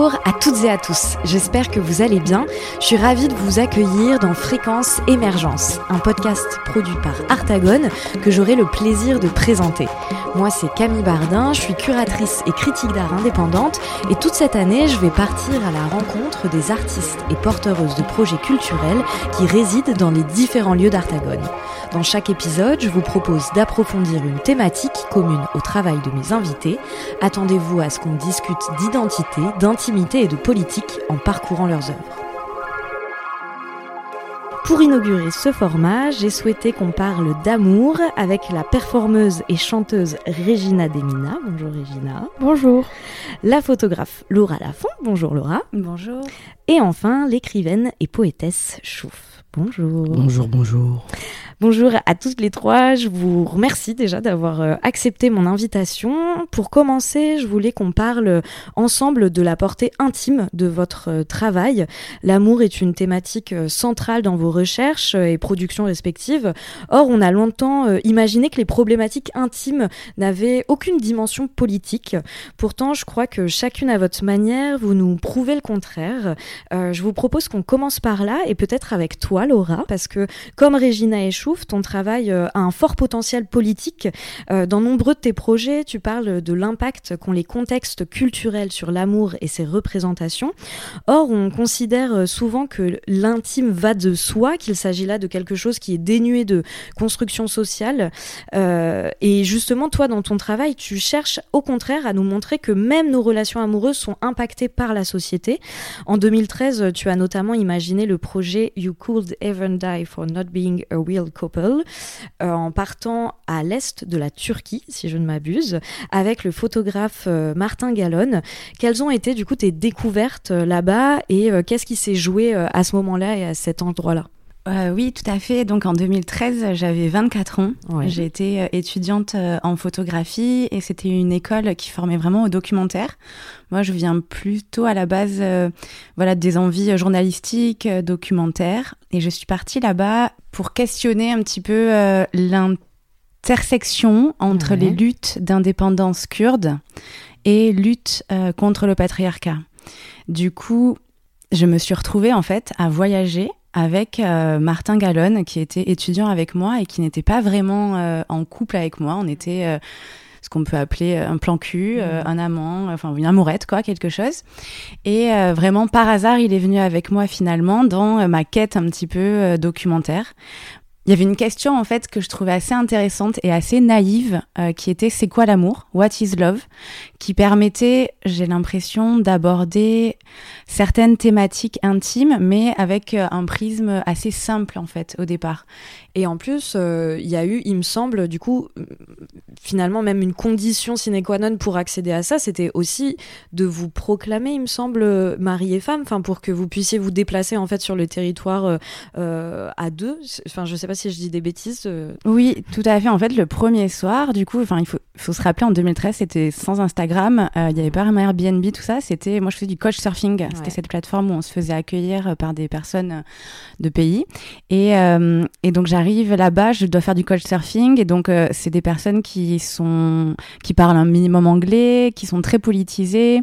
Bonjour à toutes et à tous, j'espère que vous allez bien. Je suis ravie de vous accueillir dans Fréquence Émergence, un podcast produit par Artagone que j'aurai le plaisir de présenter. Moi c'est Camille Bardin, je suis curatrice et critique d'art indépendante et toute cette année je vais partir à la rencontre des artistes et porteuses de projets culturels qui résident dans les différents lieux d'Artagone. Dans chaque épisode, je vous propose d'approfondir une thématique commune au travail de mes invités. Attendez-vous à ce qu'on discute d'identité, d'intimité et de politique en parcourant leurs œuvres. Pour inaugurer ce format, j'ai souhaité qu'on parle d'amour avec la performeuse et chanteuse Regina Demina. Bonjour Regina. Bonjour. La photographe Laura Lafont. Bonjour Laura. Bonjour. Et enfin l'écrivaine et poétesse Chouf. Bonjour. Bonjour, bonjour. Bonjour à toutes les trois, je vous remercie déjà d'avoir euh, accepté mon invitation. Pour commencer, je voulais qu'on parle ensemble de la portée intime de votre euh, travail. L'amour est une thématique euh, centrale dans vos recherches et productions respectives. Or, on a longtemps imaginé que les problématiques intimes n'avaient aucune dimension politique. Pourtant, je crois que chacune à votre manière, vous nous prouvez le contraire. je vous propose qu'on commence par là et peut-être avec toi, Laura, parce que comme Régina Ton travail euh, a un fort potentiel politique. Euh, dans nombreux de tes projets, tu parles de l'impact qu'ont les contextes culturels sur l'amour et ses représentations. Or, on considère euh, souvent que l'intime va de soi, qu'il s'agit là de quelque chose qui est dénué de construction sociale. et justement, toi, dans ton travail, tu cherches au contraire à nous montrer que même nos relations amoureuses sont impactées par la société. En 2013, tu as notamment imaginé le projet You Could Even Die for Not Being a Real Euh, en partant à l'est de la Turquie, si je ne m'abuse, avec le photographe euh, Martin Gallon. Quelles ont été du coup tes découvertes euh, là-bas et qu'est-ce qui s'est joué à ce moment-là et à cet endroit-là? Oui, tout à fait. Donc en 2013, j'avais 24 ans. J'ai été étudiante en photographie et c'était une école qui formait vraiment au documentaire. Moi, je viens plutôt à la base voilà, des envies journalistiques, documentaires. Et je suis partie là-bas pour questionner un petit peu euh, l'intersection entre les luttes d'indépendance kurde et lutte euh, contre le patriarcat. Du coup, je me suis retrouvée en fait à voyager avec euh, Martin Gallon, qui était étudiant avec moi et qui n'était pas vraiment en couple avec moi. On était ce qu'on peut appeler un plan cul, mmh. un amant, enfin une amourette, quoi, quelque chose. Et vraiment, par hasard, il est venu avec moi finalement dans ma quête un petit peu documentaire. Il y avait une question en fait que je trouvais assez intéressante et assez naïve qui était c'est quoi l'amour? What is love? Qui permettait, j'ai l'impression, d'aborder certaines thématiques intimes, mais avec un prisme assez simple en fait au départ. Et en plus, euh, il y a eu, il me semble, du coup, finalement, même une condition sine qua non pour accéder à ça, c'était aussi de vous proclamer, il me semble, mari et femme, enfin, pour que vous puissiez vous déplacer en fait sur le territoire euh, euh, à deux. Enfin, je sais pas si je dis des bêtises. Oui, tout à fait. En fait, le premier soir, du coup, enfin, il faut, faut se rappeler, en 2013, c'était sans Instagram, il n'y avait pas vraiment Airbnb, tout ça. C'était, moi, je faisais du coach surfing. C'était cette plateforme où on se faisait accueillir par des personnes de pays. Et, et donc, j'ai j'arrive là-bas, je dois faire du coach surfing et donc euh, c'est des personnes qui sont qui parlent un minimum anglais, qui sont très politisées,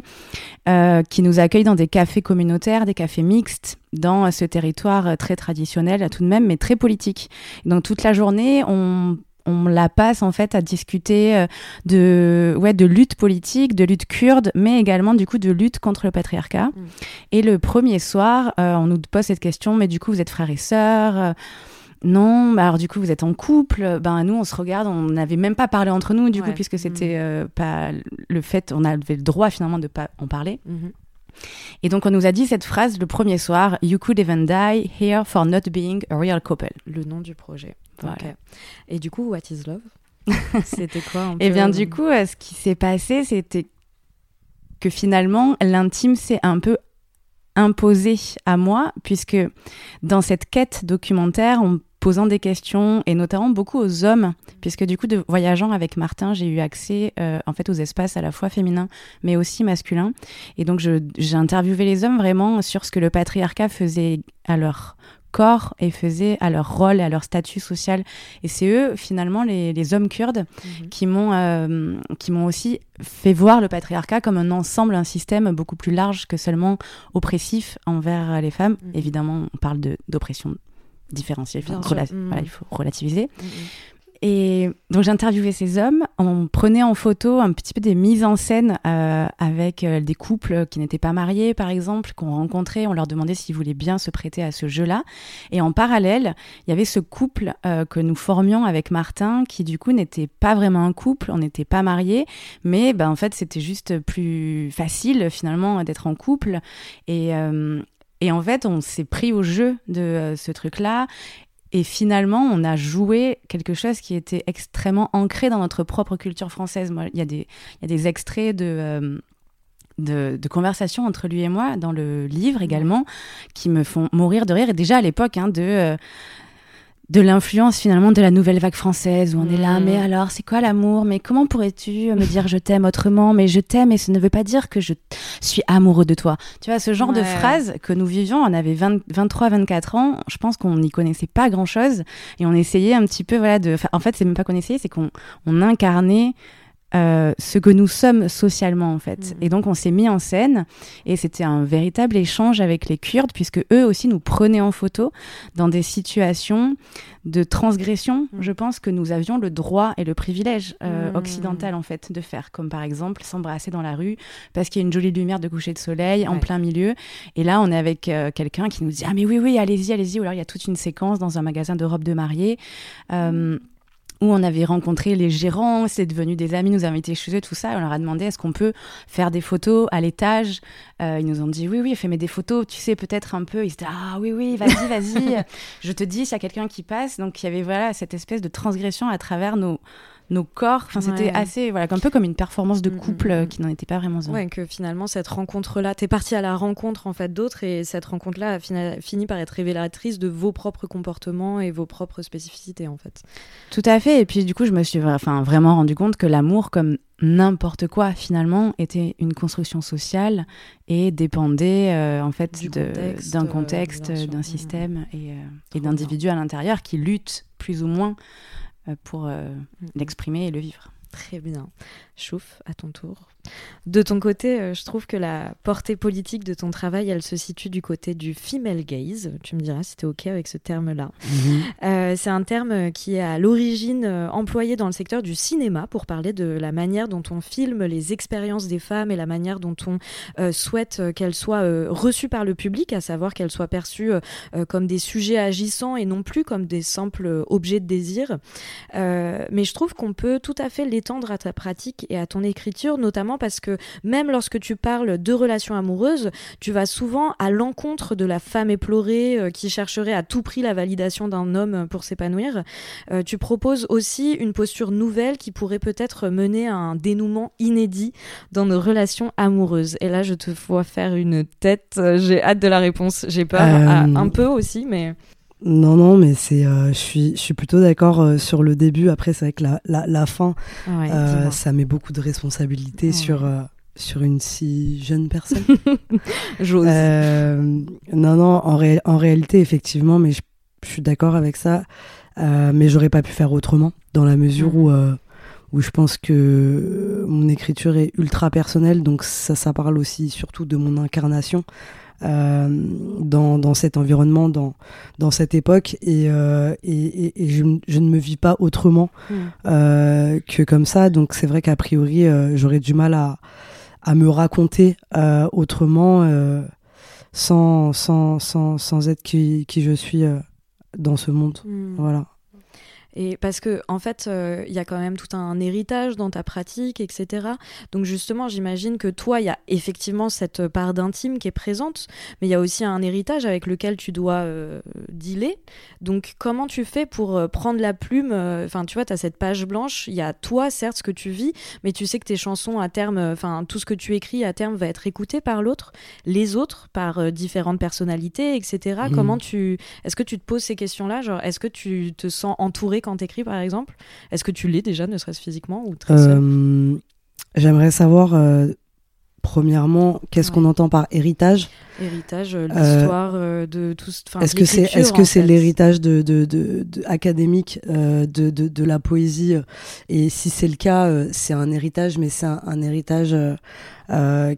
euh, qui nous accueillent dans des cafés communautaires, des cafés mixtes dans ce territoire très traditionnel tout de même, mais très politique. Donc toute la journée, on on la passe en fait à discuter euh, de ouais de lutte politique, de lutte kurde, mais également du coup de lutte contre le patriarcat. Mm. Et le premier soir, on nous pose cette question, mais du coup vous êtes frères et sœurs non, bah alors du coup vous êtes en couple, ben nous on se regarde, on n'avait même pas parlé entre nous du coup puisque mm. c'était euh, pas le fait, on avait le droit finalement de pas en parler. Mm-hmm. Et donc on nous a dit cette phrase le premier soir, You could even die here for not being a real couple. Le nom du projet. Et du coup, what is love? C'était quoi Et eh bien du coup, euh, ce qui s'est passé, c'était que finalement l'intime c'est un peu imposé à moi, puisque dans cette quête documentaire, on posant des questions et notamment beaucoup aux hommes, puisque du coup, de voyageant avec Martin, j'ai eu accès euh, en fait aux espaces à la fois féminins mais aussi masculins. Et donc, j'ai interviewé les hommes vraiment sur ce que le patriarcat faisait à leur corps et faisaient à leur rôle et à leur statut social. Et c'est eux, finalement, les, hommes kurdes, mhm. qui m'ont euh, qui m'ont aussi fait voir le patriarcat comme un ensemble, un système beaucoup plus large que seulement oppressif envers les femmes. Mhm. Évidemment, on parle d'oppression différenciée, mhm. il faut relativiser. Et donc j'ai interviewé ces hommes, on prenait en photo un petit peu des mises en scène euh, avec euh, des couples qui n'étaient pas mariés par exemple, qu'on rencontrait, on leur demandait s'ils voulaient bien se prêter à ce jeu-là. Et en parallèle, il y avait ce couple euh, que nous formions avec Martin qui du coup n'était pas vraiment un couple, on n'était pas mariés, mais ben, en fait c'était juste plus facile finalement d'être en couple. Et, et en fait, on s'est pris au jeu de ce truc-là. Et finalement, on a joué quelque chose qui était extrêmement ancré dans notre propre culture française. Moi, il y, a des, y a des extraits de, euh, de, de, conversations entre lui et moi dans le livre également qui me font mourir de rire. Et déjà à l'époque, hein, de. Euh, de l'influence finalement de la nouvelle vague française où on est là, mais mmh. alors c'est quoi l'amour? Mais comment pourrais-tu me dire je t'aime autrement? Mais je t'aime et ce ne veut pas dire que je suis amoureux de toi. Tu vois, ce genre de phrase que nous vivions, on avait 23, 24 ans, je pense qu'on n'y connaissait pas grand-chose et on essayait un petit peu, voilà, de... en fait, c'est même pas qu'on essayait, c'est qu'on on incarnait euh, ce que nous sommes socialement en fait. Mm. Et donc on s'est mis en scène et c'était un véritable échange avec les Kurdes puisque eux aussi nous prenaient en photo dans des situations de transgression, mm. je pense que nous avions le droit et le privilège euh, mm. occidental en fait de faire, comme par exemple s'embrasser dans la rue parce qu'il y a une jolie lumière de coucher de soleil en plein milieu. Et là on est avec euh, quelqu'un qui nous dit ah mais oui oui allez-y allez-y ou alors il y a toute une séquence dans un magasin de robes de mariée où on avait rencontré les gérants, c'est devenu des amis, nous avons été chez eux, tout ça. On leur a demandé est-ce qu'on peut faire des photos à l'étage? Euh, ils nous ont dit oui, oui, fais des photos, tu sais, peut-être un peu. Ils étaient ah oui, oui, vas-y, vas-y. je te dis s'il y a quelqu'un qui passe. Donc il y avait voilà cette espèce de transgression à travers nos nos corps. Enfin, c'était assez, voilà, un peu comme une performance de mm, couple mm, euh, mm. qui n'en était pas vraiment un. Ouais, que finalement, cette rencontre-là, t'es parti à la rencontre en fait d'autres et cette rencontre-là a fini, par être révélatrice de vos propres comportements et vos propres spécificités en fait. Tout à fait. Et puis, du coup, je me suis enfin, vraiment rendu compte que l'amour, comme n'importe quoi finalement était une construction sociale et dépendait euh, en fait d'un contexte, euh, d'un système et, et d'individus à l'intérieur qui luttent plus ou moins euh, pour euh, mm. l'exprimer et le vivre. Très bien. Chouf, à ton tour. De ton côté, euh, je trouve que la portée politique de ton travail, elle se situe du côté du female gaze. Tu me diras si tu es OK avec ce terme-là. Mhm. Euh, c'est un terme qui est à l'origine euh, employé dans le secteur du cinéma pour parler de la manière dont on filme les expériences des femmes et la manière dont on souhaite qu'elles soient reçues par le public, à savoir qu'elles soient perçues comme des sujets agissants et non plus comme des simples objets de désir. mais je trouve qu'on peut tout à fait l'étendre à ta pratique et à ton écriture, notamment parce que même lorsque tu parles de relations amoureuses, tu vas souvent à l'encontre de la femme éplorée euh, qui chercherait à tout prix la validation d'un homme pour s'épanouir. Euh, tu proposes aussi une posture nouvelle qui pourrait peut-être mener à un dénouement inédit dans nos relations amoureuses. Et là, je te vois faire une tête. J'ai hâte de la réponse. J'ai peur euh, un peu aussi, mais. Non, non, mais c'est, euh, je suis, je suis plutôt d'accord euh, sur le début. Après, c'est vrai que la, la, la fin, euh, ça met beaucoup de responsabilités sur sur une si jeune personne. J'ose. non, non, en, en réalité, effectivement, mais je, suis d'accord avec ça. mais j'aurais pas pu faire autrement, dans la mesure où où je pense que mon écriture est ultra personnelle, donc ça, ça parle aussi surtout de mon incarnation. Euh, dans, dans, cet environnement, dans, dans cette époque, et, euh, et, et, je, je, ne me vis pas autrement euh, que comme ça. Donc c'est vrai qu'a priori, j'aurais du mal à, à me raconter autrement sans, sans, sans, sans, être qui, qui je suis dans ce monde. Hmm. Voilà. Et parce que en fait, euh, il y a quand même tout un héritage dans ta pratique, etc. Donc justement, j'imagine que toi, il y a effectivement cette part d'intime qui est présente, mais il y a aussi un héritage avec lequel tu dois euh, dealer. Donc comment tu fais pour euh, prendre la plume Enfin, tu vois, tu as cette page blanche, il y a toi, certes, ce que tu vis, mais tu sais que tes chansons à terme, enfin, tout ce que tu écris à terme va être écouté par l'autre, les autres, par différentes personnalités, etc. Mmh. Comment tu... Est-ce que tu te poses ces questions-là? Genre, est-ce que tu te sens entouré quand tu écris, par exemple? Est-ce que tu l'es déjà, ne serait-ce physiquement ou très euh, J'aimerais savoir, euh, premièrement, qu'est-ce qu'on entend par héritage? Héritage, l'histoire de tout. Est-ce que c'est est-ce que c'est l'héritage de, de, de, académique de, de, la poésie Et si c'est le cas, c'est un héritage, mais c'est un, héritage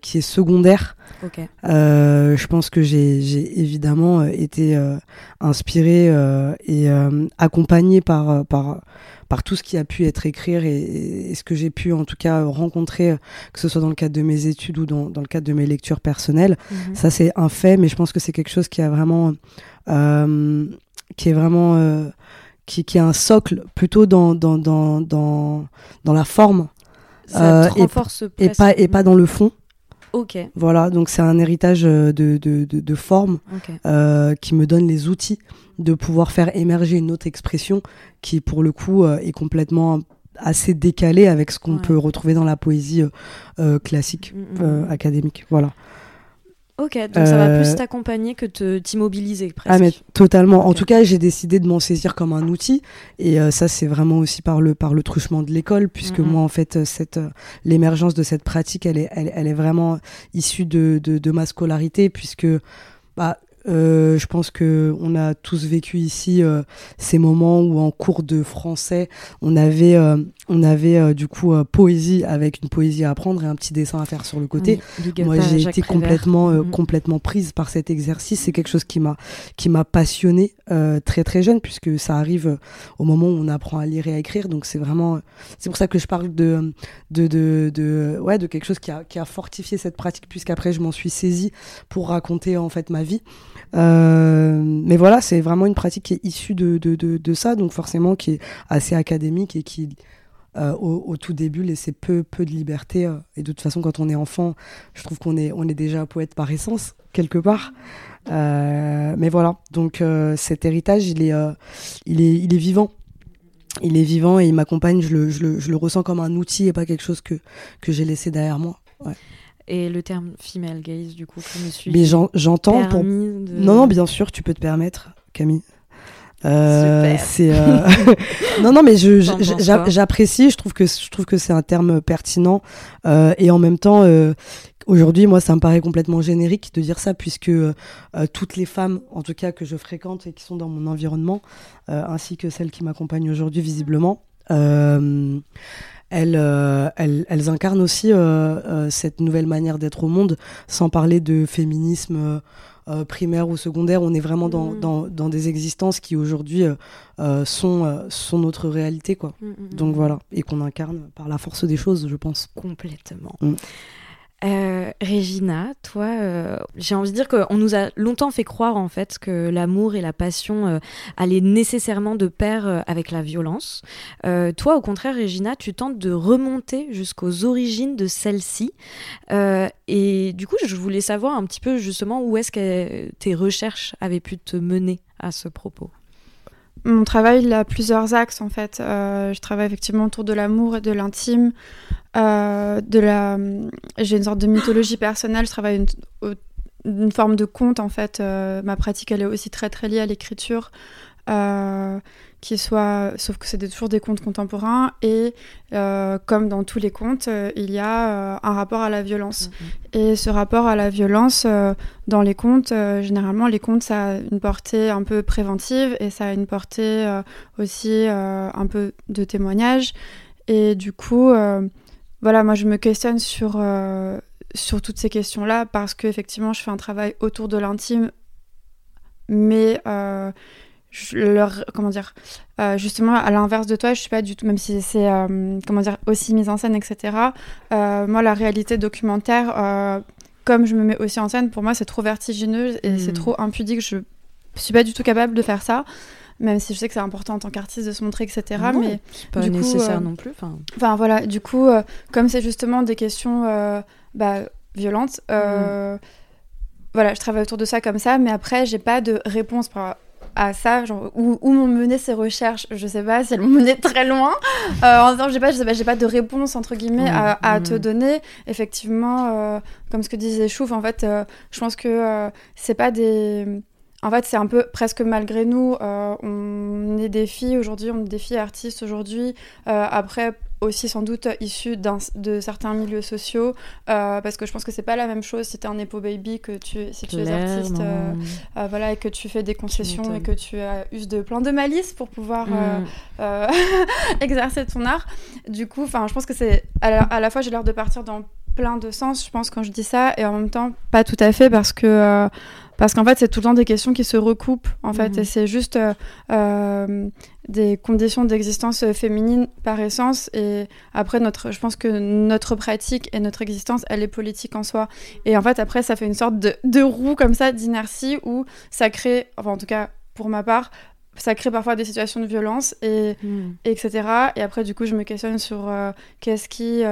qui est secondaire. je pense que j'ai évidemment été inspiré et accompagné par, par par tout ce qui a pu être écrit et, ce que j'ai pu en tout cas rencontrer, que ce soit dans le cadre de mes études ou dans, le cadre de mes lectures personnelles. Mhm. Ça, c'est un fait, mais je pense que c'est quelque chose qui a vraiment, euh, qui est vraiment, euh, qui, qui, est un socle plutôt dans, dans, dans, dans, dans la forme. Ça euh, renforce et, pas, et pas dans le fond. Ok. Voilà, donc c'est un héritage de, de, de, de forme qui me donne les outils de pouvoir faire émerger une autre expression qui, pour le coup, est complètement assez décalée avec ce qu'on peut retrouver dans la poésie euh, classique, mm, mm, mm. académique. Voilà. Ok, donc ça va plus t'accompagner que te t'immobiliser presque. Ah mais totalement. En tout cas, j'ai décidé de m'en saisir comme un outil et ça c'est vraiment aussi par le par le truchement de l'école puisque moi en fait cette l'émergence de cette pratique elle est elle, est vraiment issue de, de, de ma scolarité puisque bah euh, je pense que on a tous vécu ici euh, ces moments où en cours de français on avait euh, on avait du coup poésie avec une poésie à apprendre et un petit dessin à faire sur le côté. Moi j'ai été complètement mm-hmm. complètement prise par cet exercice. C'est quelque chose qui m'a qui m'a passionné très très jeune puisque ça arrive au moment où on apprend à lire et à écrire. Donc c'est vraiment c'est pour ça que je parle de de, de de, ouais de quelque chose qui a qui a fortifié cette pratique puisqu'après je m'en suis saisie pour raconter en fait ma vie. Euh, mais voilà, c'est vraiment une pratique qui est issue de, de, de, ça, donc forcément qui est assez académique et qui, euh, au, tout début, laissait peu, peu de liberté. Euh, et de toute façon, quand on est enfant, je trouve qu'on est, on est déjà poète par essence, quelque part. mais voilà, donc cet héritage, il est, il, est, il est vivant. Il est vivant et il m'accompagne, je le, je, le, je le, ressens comme un outil et pas quelque chose que, que j'ai laissé derrière moi. Ouais et le terme female gaze, du coup, je me suis. Mais j'entends. Pour... Non, non, bien sûr, tu peux te permettre, Camille. Euh, c'est euh... non non mais je j'apprécie je trouve que je trouve que c'est un terme pertinent euh, et en même temps euh, aujourd'hui moi ça me paraît complètement générique de dire ça puisque toutes les femmes en tout cas que je fréquente et qui sont dans mon environnement ainsi que celles qui m'accompagnent aujourd'hui visiblement euh, elles, elles, incarnent aussi euh, euh, cette nouvelle manière d'être au monde, sans parler de féminisme primaire ou secondaire. On est vraiment dans, mm. dans, dans des existences qui aujourd'hui sont, sont notre réalité. Quoi. Mm, mm, Donc voilà, et qu'on incarne par la force des choses, je pense. Complètement. Euh, Régina, toi, euh, j'ai envie de dire qu'on nous a longtemps fait croire en fait que l'amour et la passion euh, allaient nécessairement de pair avec la violence. toi, au contraire, Régina, tu tentes de remonter jusqu'aux origines de celle-ci. et du coup, je voulais savoir un petit peu justement où est-ce que tes recherches avaient pu te mener à ce propos? Mon travail il a plusieurs axes en fait. je travaille effectivement autour de l'amour et de l'intime. Euh, la, j'ai une sorte de mythologie personnelle. Je travaille une forme de conte en fait. Euh, ma pratique, elle est aussi très très liée à l'écriture. Euh, qui soit, sauf que c'est toujours des contes contemporains et comme dans tous les contes, il y a un rapport à la violence. Mm-hmm. Et ce rapport à la violence dans les contes, généralement les contes ça a une portée un peu préventive et ça a une portée aussi un peu de témoignage. Et du coup, voilà, moi je me questionne sur, euh, sur toutes ces questions-là parce qu'effectivement je fais un travail autour de l'intime, mais euh, je leur, comment dire, euh, justement à l'inverse de toi, je suis pas du tout, même si c'est comment dire aussi mise en scène, etc. moi la réalité documentaire, comme je me mets aussi en scène, pour moi c'est trop vertigineux et c'est hmm. trop impudique. Je suis pas du tout capable de faire ça même si je sais que c'est important en tant qu'artiste de se montrer, etc. mais c'est pas nécessaire euh, non plus. Enfin voilà, du coup, euh, comme c'est justement des questions euh, bah, violentes, mm. voilà, je travaille autour de ça comme ça, mais après, j'ai pas de réponse à ça, genre, où, où m'ont mené ces recherches, je sais pas si elles m'ont mené très loin. en disant, j'ai pas, j'ai pas de réponse entre guillemets à, te mm. donner. Effectivement, comme ce que disait Chouf, en fait, je pense que c'est pas des en fait, c'est un peu presque malgré nous. Euh, on est des filles aujourd'hui, on est des filles artistes aujourd'hui. Euh, après, aussi sans doute issu de certains milieux sociaux, euh, parce que je pense que c'est pas la même chose si tu es un Epo Baby que tu, si tu es artiste, euh, euh, voilà, et que tu fais des concessions et que tu uses de plein de malice pour pouvoir mm. exercer ton art. Du coup, je pense que c'est à, la fois j'ai l'air de partir dans plein de sens, je pense, quand je dis ça, et en même temps, pas tout à fait, parce que parce qu'en fait, c'est tout le temps des questions qui se recoupent, en fait, et mhm. c'est juste euh, euh, des conditions d'existence féminine par essence. Et après, notre, je pense que notre pratique et notre existence, elle est politique en soi. Et en fait, après, ça fait une sorte de, de roue comme ça, d'inertie, où ça crée, enfin, en tout cas, pour ma part, ça crée parfois des situations de violence, et, mhm. etc. Et après, du coup, je me questionne sur euh, qu'est-ce qui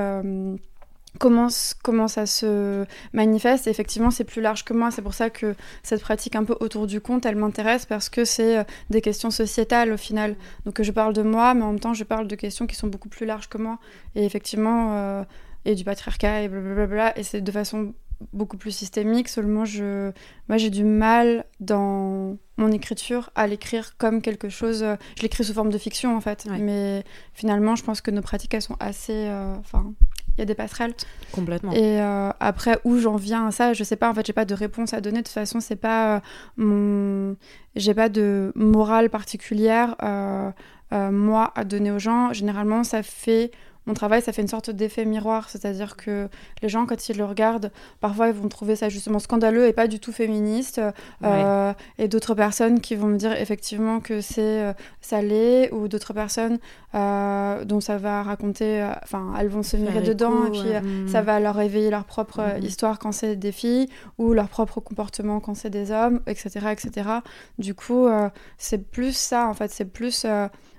comment, comment ça se manifeste. Et effectivement, c'est plus large que moi. C'est pour ça que cette pratique un peu autour du compte, elle m'intéresse parce que c'est euh, des questions sociétales au final. Donc je parle de moi, mais en même temps, je parle de questions qui sont beaucoup plus larges que moi. Et effectivement, euh, et du patriarcat et blablabla. Et c'est de façon beaucoup plus systémique. Seulement, je, moi, j'ai du mal dans mon écriture à l'écrire comme quelque chose. Euh, je l'écris sous forme de fiction en fait. Mais finalement, je pense que nos pratiques, elles sont assez. Enfin, il y a des passerelles. Complètement. Et euh, après, où j'en viens à ça, je sais pas. En fait, j'ai pas de réponse à donner. De toute façon, c'est pas euh, mon. J'ai pas de morale particulière, euh, moi, à donner aux gens. Généralement, ça fait mon travail, ça fait une sorte d'effet miroir, c'est-à-dire que les gens, quand ils le regardent, parfois ils vont trouver ça justement scandaleux et pas du tout féministe, euh, et d'autres personnes qui vont me dire effectivement que c'est euh, salé, ou d'autres personnes euh, dont ça va raconter, enfin elles vont se mirer dedans, et puis ça va leur réveiller leur propre mm. histoire quand c'est des filles, ou leur propre comportement quand c'est des hommes, etc. etc. Du coup, c'est plus ça en fait, c'est plus...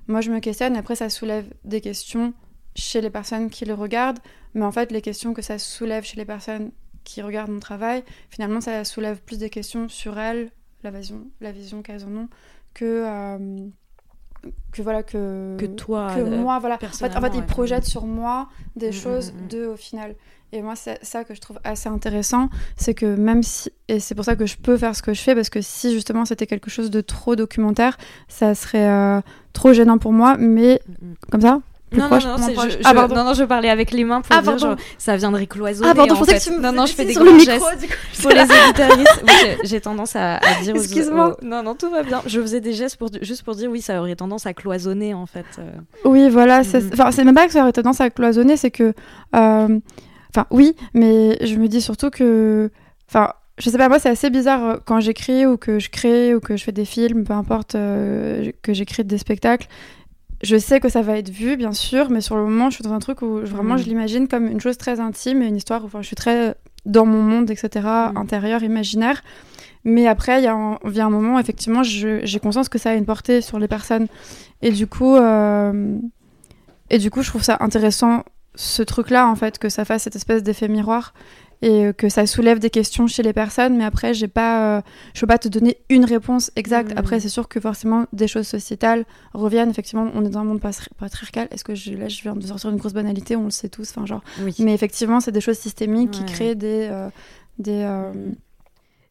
moi je me questionne, après ça soulève des questions chez les personnes qui le regardent, mais en fait, les questions que ça soulève chez les personnes qui regardent mon travail, finalement, ça soulève plus des questions sur elles, la vision, la vision qu'elles en ont, que euh, que voilà que que toi, que moi, voilà. En fait, en fait, ils projettent sur moi des mm, mm, choses mm, d'eux au final. Et moi, c'est ça que je trouve assez intéressant, c'est que même si, et c'est pour ça que je peux faire ce que je fais, parce que si justement c'était quelque chose de trop documentaire, ça serait euh, trop gênant pour moi, mais comme ça, non, non, non, je, ah, non, non, je parlais avec les mains pour ah, dire genre, ça viendrait cloisonner. Ah, pardon, en fait. non, non, je fais des grands gestes pour les éditeuristes. oui, j'ai tendance à, à dire Excuse-moi. Non, non, tout va bien. Je faisais des gestes pour, juste pour dire oui, ça aurait tendance à cloisonner en fait. Euh. Oui, voilà. Mm. Enfin, c'est même pas que ça aurait tendance à cloisonner, c'est que. Euh, enfin, oui, mais je me dis surtout que. Enfin, je sais pas, moi c'est assez bizarre euh, quand j'écris ou que je crée ou que je fais des films, peu importe, que j'écris des spectacles je sais que ça va être vu, bien sûr, mais sur le moment, je suis dans un truc où vraiment je mm. l'imagine comme une chose très intime et une histoire où enfin, je suis très dans mon monde, etc., mm. intérieur, imaginaire. Mais après, il y a vient un moment, effectivement, j'ai conscience que ça a une portée sur les personnes. Et du coup, euh, et du coup je trouve ça intéressant, ce truc-là, en fait, que ça fasse cette espèce d'effet miroir et euh, que ça soulève des questions chez les personnes, mais après, j'ai pas, euh, je peux pas te donner une réponse exacte. Après, mm. c'est sûr que forcément, des choses sociétales reviennent. Effectivement, on est dans un monde patriarcal. Est-ce que je, là, je viens de sortir une grosse banalité? On le sait tous. Enfin, genre. Mais effectivement, c'est des choses systémiques qui créent des, euh, des, mm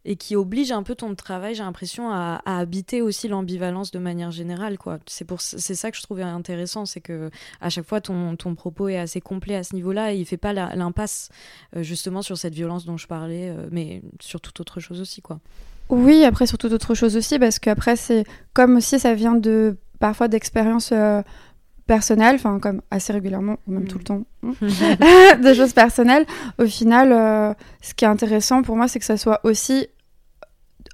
et qui oblige un peu ton travail, j'ai l'impression, à, habiter aussi l'ambivalence de manière générale. quoi. C'est pour c'est ça que je trouvais intéressant, c'est que à chaque fois ton, ton propos est assez complet à ce niveau-là, et il fait pas l'impasse euh, justement sur cette violence dont je parlais, euh, mais sur toute autre chose aussi, quoi. Oui, après sur toute autre chose aussi, parce qu'après c'est comme aussi ça vient de parfois d'expériences. Euh, personnelles, enfin comme assez régulièrement ou même tout le mm. temps, hein, des choses personnelles. Au final, ce qui est intéressant pour moi, c'est que ça soit aussi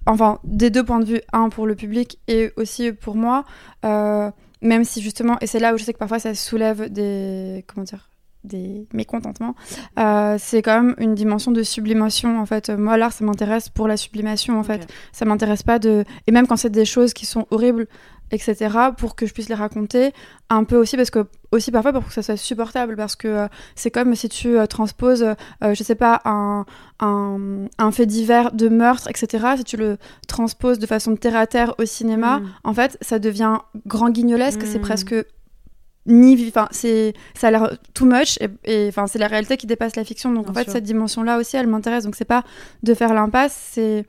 enfin des deux points de vue, un pour le public et aussi pour moi, euh, même si justement, et c'est là où je sais que parfois ça soulève des, comment dire, des mécontentements, euh, c'est quand même une dimension de sublimation en fait. Moi l'art ça m'intéresse pour la sublimation en fait. Ça m'intéresse pas de et même quand c'est des choses qui sont horribles, etc. pour que je puisse les raconter un peu aussi parce que aussi parfois pour que ça soit supportable parce que euh, c'est comme si tu euh, transposes euh, je sais pas un, un, fait divers de meurtre etc si tu le transposes de façon terre à terre au cinéma mm. en fait ça devient grand guignolesque c'est mm. presque ni enfin c'est ça a l'air too much et enfin c'est la réalité qui dépasse la fiction donc en fait cette dimension là aussi elle m'intéresse donc c'est pas de faire l'impasse c'est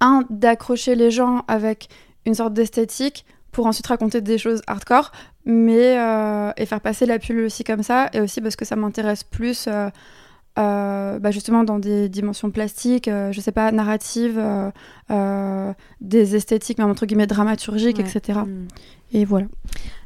un d'accrocher les gens avec une sorte d'esthétique pour ensuite raconter des choses hardcore mais et faire passer la pilule aussi comme ça, et aussi parce que ça m'intéresse plus. bah justement dans des dimensions plastiques, je sais pas, narratives, des esthétiques, mais entre guillemets dramaturgiques, etc. Et voilà.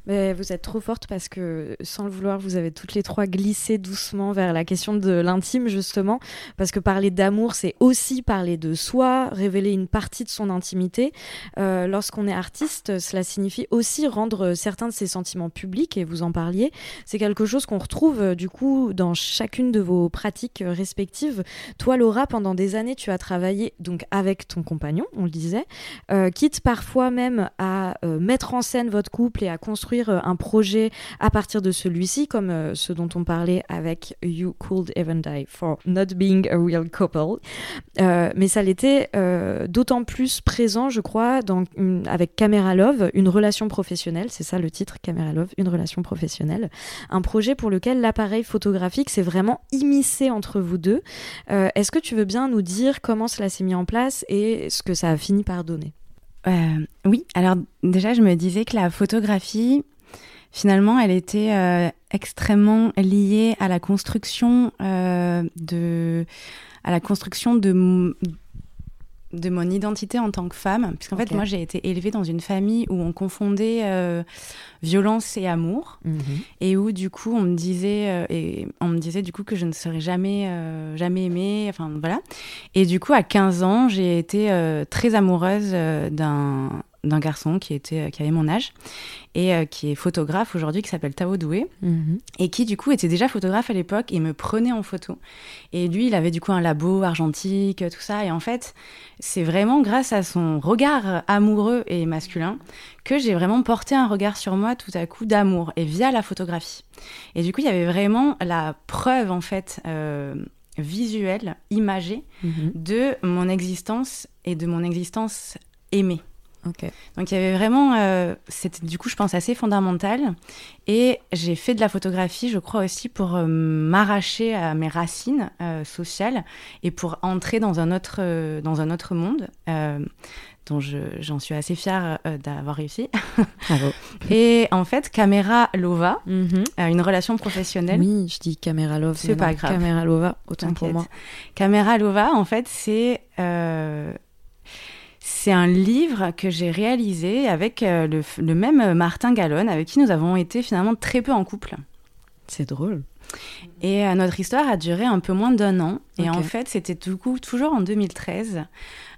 Vous êtes trop forte parce que, sans le vouloir, vous avez toutes les trois glissé doucement vers la question de l'intime, justement. Parce que parler d'amour, c'est aussi parler de soi, révéler une partie de son intimité. Euh, Lorsqu'on est artiste, cela signifie aussi rendre certains de ses sentiments publics, et vous en parliez. C'est quelque chose qu'on retrouve, euh, du coup, dans chacune de vos pratiques respectives. Toi, Laura, pendant des années, tu as travaillé donc avec ton compagnon, on le disait, euh, quitte parfois même à euh, mettre en scène votre couple et à construire euh, un projet à partir de celui-ci, comme euh, ce dont on parlait avec You Could Even Die for Not Being a Real Couple. Euh, mais ça l'était d'autant plus présent, je crois, avec Camera Love, une relation professionnelle, c'est ça le titre, Camera Love, une relation professionnelle. Un projet pour lequel l'appareil photographique s'est vraiment immiscé entre vous deux. Est-ce que tu veux bien nous dire comment cela s'est mis en place et ce que ça a fini par donner? Euh, oui, alors déjà, je me disais que la photographie, finalement, elle était euh, extrêmement liée à la construction euh, de, à la construction de de mon identité en tant que femme, puisqu'en fait, moi, j'ai été élevée dans une famille où on confondait euh, violence et amour, mhm. et où, du coup, on me disait, euh, et on me disait, du coup, que je ne serais jamais, euh, jamais aimée, enfin, voilà. Et du coup, à 15 ans, j'ai été très amoureuse d'un d'un garçon qui, était, qui avait mon âge et euh, qui est photographe aujourd'hui, qui s'appelle Tao Doué, mhm. et qui du coup était déjà photographe à l'époque et me prenait en photo. Et lui, il avait du coup un labo argentique, tout ça. Et en fait, c'est vraiment grâce à son regard amoureux et masculin que j'ai vraiment porté un regard sur moi tout à coup d'amour et via la photographie. Et du coup, il y avait vraiment la preuve en fait. Euh, visuelle, imagée, mhm. de mon existence et de mon existence aimée. Donc il y avait vraiment, euh, c'était du coup je pense assez fondamental. Et j'ai fait de la photographie, je crois aussi pour euh, m'arracher à mes racines euh, sociales et pour entrer dans un autre, dans un autre monde. dont j'en suis assez fière d'avoir réussi. Bravo. et en fait, Caméra Lova, mhm. une relation professionnelle. Oui, je dis Caméra Lova. C'est pas grave. Caméra Lova, autant pour moi. Caméra Lova, en fait, c'est c'est un livre que j'ai réalisé avec euh, le, même Martin Gallon, avec qui nous avons été finalement très peu en couple. C'est drôle. Et euh, notre histoire a duré un peu moins d'un an. Et en fait, c'était du coup toujours en 2013.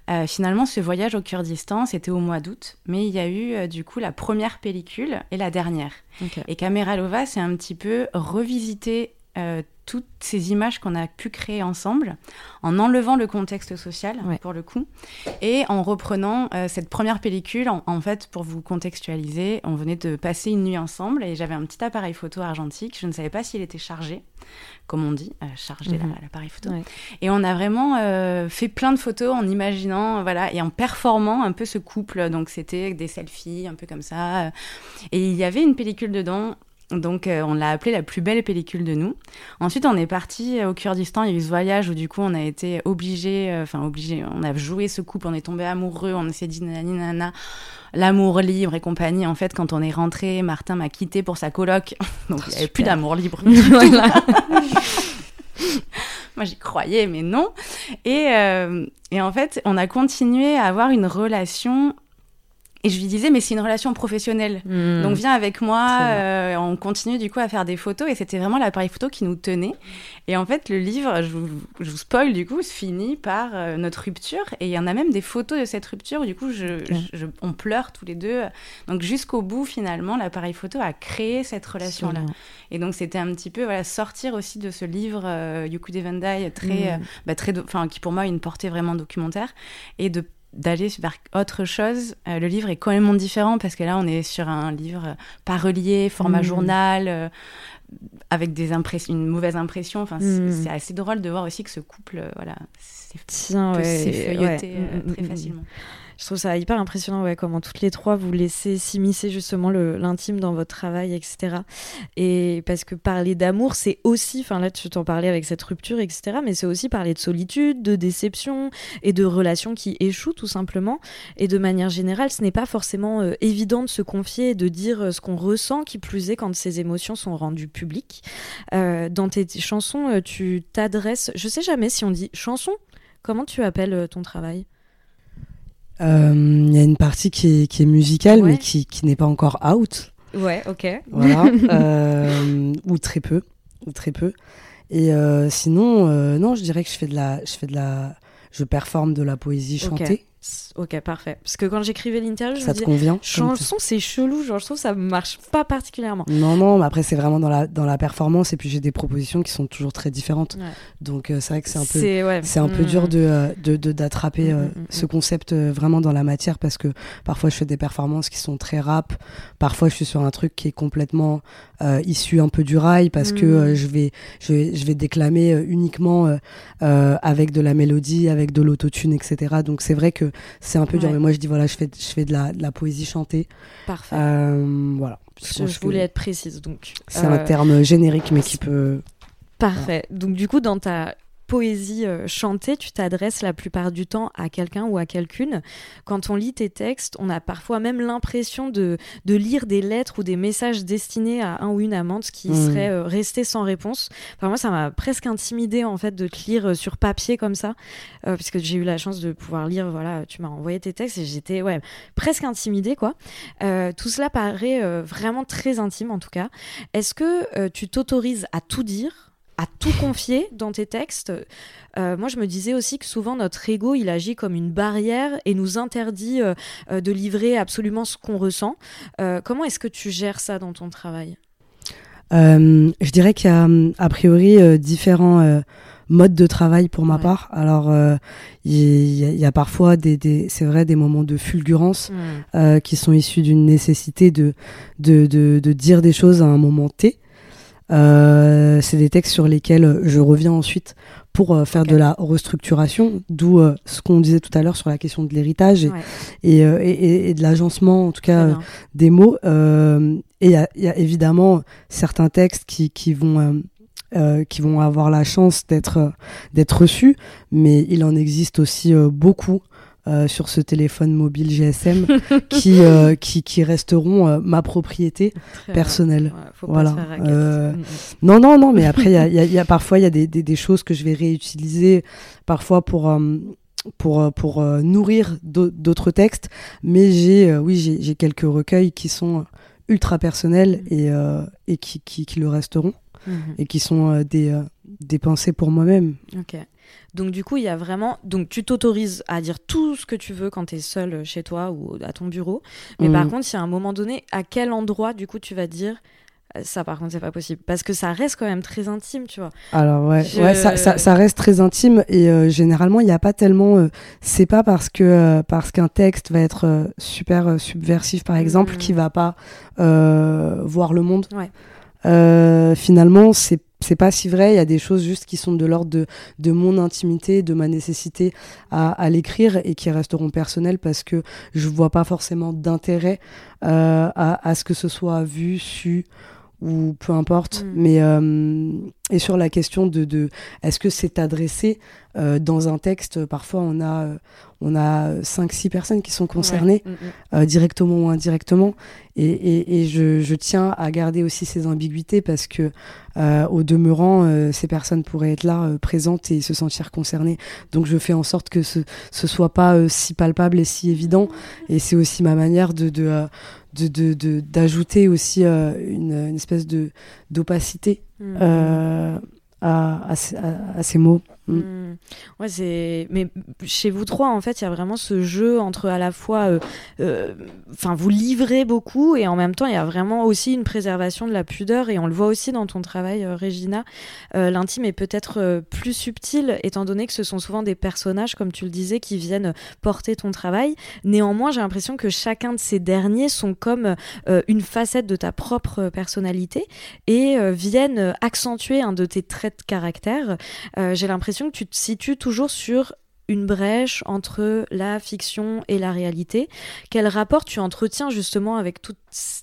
Euh, finalement, ce voyage au Kurdistan, c'était au mois d'août, mais il y a eu du coup la première pellicule et la dernière. Et Kameralova, c'est un petit peu revisiter toutes ces images qu'on a pu créer ensemble, en enlevant le contexte social, pour le coup, et en reprenant euh, cette première pellicule. En, fait, pour vous contextualiser, on venait de passer une nuit ensemble et j'avais un petit appareil photo argentique. Je ne savais pas s'il était chargé, comme on dit, euh, chargé mhm. l'appareil photo. Et on a vraiment euh, fait plein de photos en imaginant, voilà, et en performant un peu ce couple. Donc c'était des selfies, un peu comme ça. Et il y avait une pellicule dedans donc euh, on l'a appelé la plus belle pellicule de nous. Ensuite on est parti au Kurdistan, il y a eu ce voyage où du coup on a été obligé, euh, enfin obligé, on a joué ce couple, on est tombé amoureux, on s'est dit nana, l'amour libre et compagnie. En fait quand on est rentré, Martin m'a quitté pour sa coloc, donc il n'y avait plus d'amour libre. Moi j'y croyais mais non. Et, euh, et en fait on a continué à avoir une relation et je lui disais, mais c'est une relation professionnelle. Hmm. Donc viens avec moi, euh, on continue du coup à faire des photos. Et c'était vraiment l'appareil photo qui nous tenait. Et en fait, le livre, je vous, je vous spoil du coup, se finit par euh, notre rupture. Et il y en a même des photos de cette rupture où du coup, je, on pleure tous les deux. Donc jusqu'au bout, finalement, l'appareil photo a créé cette relation-là. Et donc c'était un petit peu voilà, sortir aussi de ce livre euh, Yuku Devendai, très, hmm. bah, très, enfin qui pour moi a une portée vraiment documentaire, et de d'aller vers autre chose. Euh, le livre est quand même différent parce que là, on est sur un livre euh, pas relié, format mmh. journal, euh, avec des impressions, une mauvaise impression. Enfin, mmh. c'est assez drôle de voir aussi que ce couple, voilà, c'est feuilleté mmh, très facilement. Je trouve ça hyper impressionnant, ouais, comment toutes les trois vous laissez s'immiscer justement l'intime dans votre travail, etc. Et parce que parler d'amour, c'est aussi, enfin là tu t'en parlais avec cette rupture, etc. Mais c'est aussi parler de solitude, de déception et de relations qui échouent tout simplement. Et de manière générale, ce n'est pas forcément euh, évident de se confier et de dire euh, ce qu'on ressent, qui plus est quand ces émotions sont rendues publiques. Euh, dans tes chansons, tu t'adresses, je sais jamais si on dit chanson, comment tu appelles ton travail? Il euh, y a une partie qui est, qui est musicale, mais qui, qui n'est pas encore out. Ouais, ok. Voilà. euh, ou très peu. Ou très peu. Et euh, sinon, non, je dirais que je fais de la, je fais de la, je performe de la poésie chantée. Ok, parfait. Parce que quand j'écrivais l'interview, ça je me te convient chanson, c'est chelou. Genre, je trouve que ça marche pas particulièrement. Non, non, mais après, c'est vraiment dans la, dans la performance. Et puis, j'ai des propositions qui sont toujours très différentes. Donc, euh, c'est vrai que c'est un peu, c'est un peu dur mm. euh, de, de, d'attraper mm, euh, mm, ce concept vraiment dans la matière parce que parfois, je fais des performances qui sont très rap. Parfois, je suis sur un truc qui est complètement issu un peu du rail parce que je, vais, je, vais, je vais déclamer uniquement avec de la mélodie, avec de l'autotune, etc. Donc, c'est vrai que c'est un peu dur, mais moi je dis voilà, je fais, je fais de, la, de la poésie chantée. Parfait. Euh, voilà. Je, voulais être précise donc. C'est un euh, terme générique, mais qui peut. Parfait. Donc du coup, dans ta poésie euh, chantée, tu t'adresses la plupart du temps à quelqu'un ou à quelqu'une. Quand on lit tes textes, on a parfois même l'impression de, de, lire des lettres ou des messages destinés à un ou une amante qui mmh. serait euh, resté sans réponse. Enfin, moi, ça m'a presque intimidé en fait de te lire euh, sur papier comme ça, puisque j'ai eu la chance de pouvoir lire. Voilà, tu m'as envoyé tes textes et j'étais ouais presque intimidée quoi. tout cela paraît vraiment très intime en tout cas. Est-ce que tu t'autorises à tout dire à tout confier dans tes textes. Euh, moi, je me disais aussi que souvent notre ego, il agit comme une barrière et nous interdit euh, euh, de livrer absolument ce qu'on ressent. comment est-ce que tu gères ça dans ton travail? Je dirais qu'il y a a priori différents modes de travail pour ma part. Alors, il y, a parfois des, c'est vrai, des moments de fulgurance mmh. qui sont issus d'une nécessité de de, de, de, dire des choses à un moment T. Euh, c'est des textes sur lesquels je reviens ensuite pour euh, faire de la restructuration, d'où euh, ce qu'on disait tout à l'heure sur la question de l'héritage et, et, et, de l'agencement, en tout cas, des mots. et il y, y, a évidemment certains textes qui, qui vont... qui vont avoir la chance d'être d'être reçus, mais il en existe aussi beaucoup euh, sur ce téléphone mobile GSM qui, euh, qui, qui, resteront euh, ma propriété personnelle. voilà. Mm, mm. non, non, non, mais après, il y a, y a, parfois, il y a des, des, des, choses que je vais réutiliser, parfois pour pour, pour nourrir d'autres textes. Mais j'ai oui, j'ai quelques recueils qui sont ultra personnels mm. et, et qui, qui, qui, le resteront. Mm-hmm. Et qui sont des, des pensées pour moi-même. Ok. Donc du coup, il y a vraiment... Donc tu t'autorises à dire tout ce que tu veux quand tu es seul chez toi ou à ton bureau. Mais par mm. contre, il y a un moment donné, à quel endroit, du coup, tu vas dire euh, ça par contre c'est pas possible? Parce que ça reste quand même très intime tu vois alors ouais, ouais ça, ça, reste très intime et euh, généralement il n'y a pas tellement euh, c'est pas parce que parce qu'un texte va être super subversif par exemple mmh. qui va pas voir le monde ouais. finalement c'est c'est pas si vrai. Il y a des choses juste qui sont de l'ordre de, de mon intimité, de ma nécessité à, à l'écrire et qui resteront personnelles parce que je vois pas forcément d'intérêt euh, à, à, ce que ce soit vu, su ou peu importe. Mm. Mais euh, et sur la question de, de est-ce que c'est adressé euh, dans un texte, parfois on a on a cinq six personnes qui sont concernées mm, mm. euh, directement ou indirectement. Et, et, et je, je, tiens à garder aussi ces ambiguïtés parce que euh, au demeurant, euh, ces personnes pourraient être là présentes et se sentir concernées. Donc je fais en sorte que ce ce soit pas si palpable et si évident. Et c'est aussi ma manière de, de d'ajouter aussi euh, une, une, espèce de d'opacité mmh. à, à, à, ces mots. Mm. Mm. Ouais, c'est. Mais chez vous trois, en fait, il y a vraiment ce jeu entre à la fois, euh, euh, enfin, vous livrez beaucoup et en même temps, il y a vraiment aussi une préservation de la pudeur et on le voit aussi dans ton travail, euh, Regina. L'intime est peut-être plus subtil étant donné que ce sont souvent des personnages, comme tu le disais, qui viennent porter ton travail. Néanmoins, j'ai l'impression que chacun de ces derniers sont comme une facette de ta propre personnalité et viennent accentuer un de tes traits de caractère. j'ai l'impression que tu te situes toujours sur une brèche entre la fiction et la réalité. Quel rapport tu entretiens justement avec toutes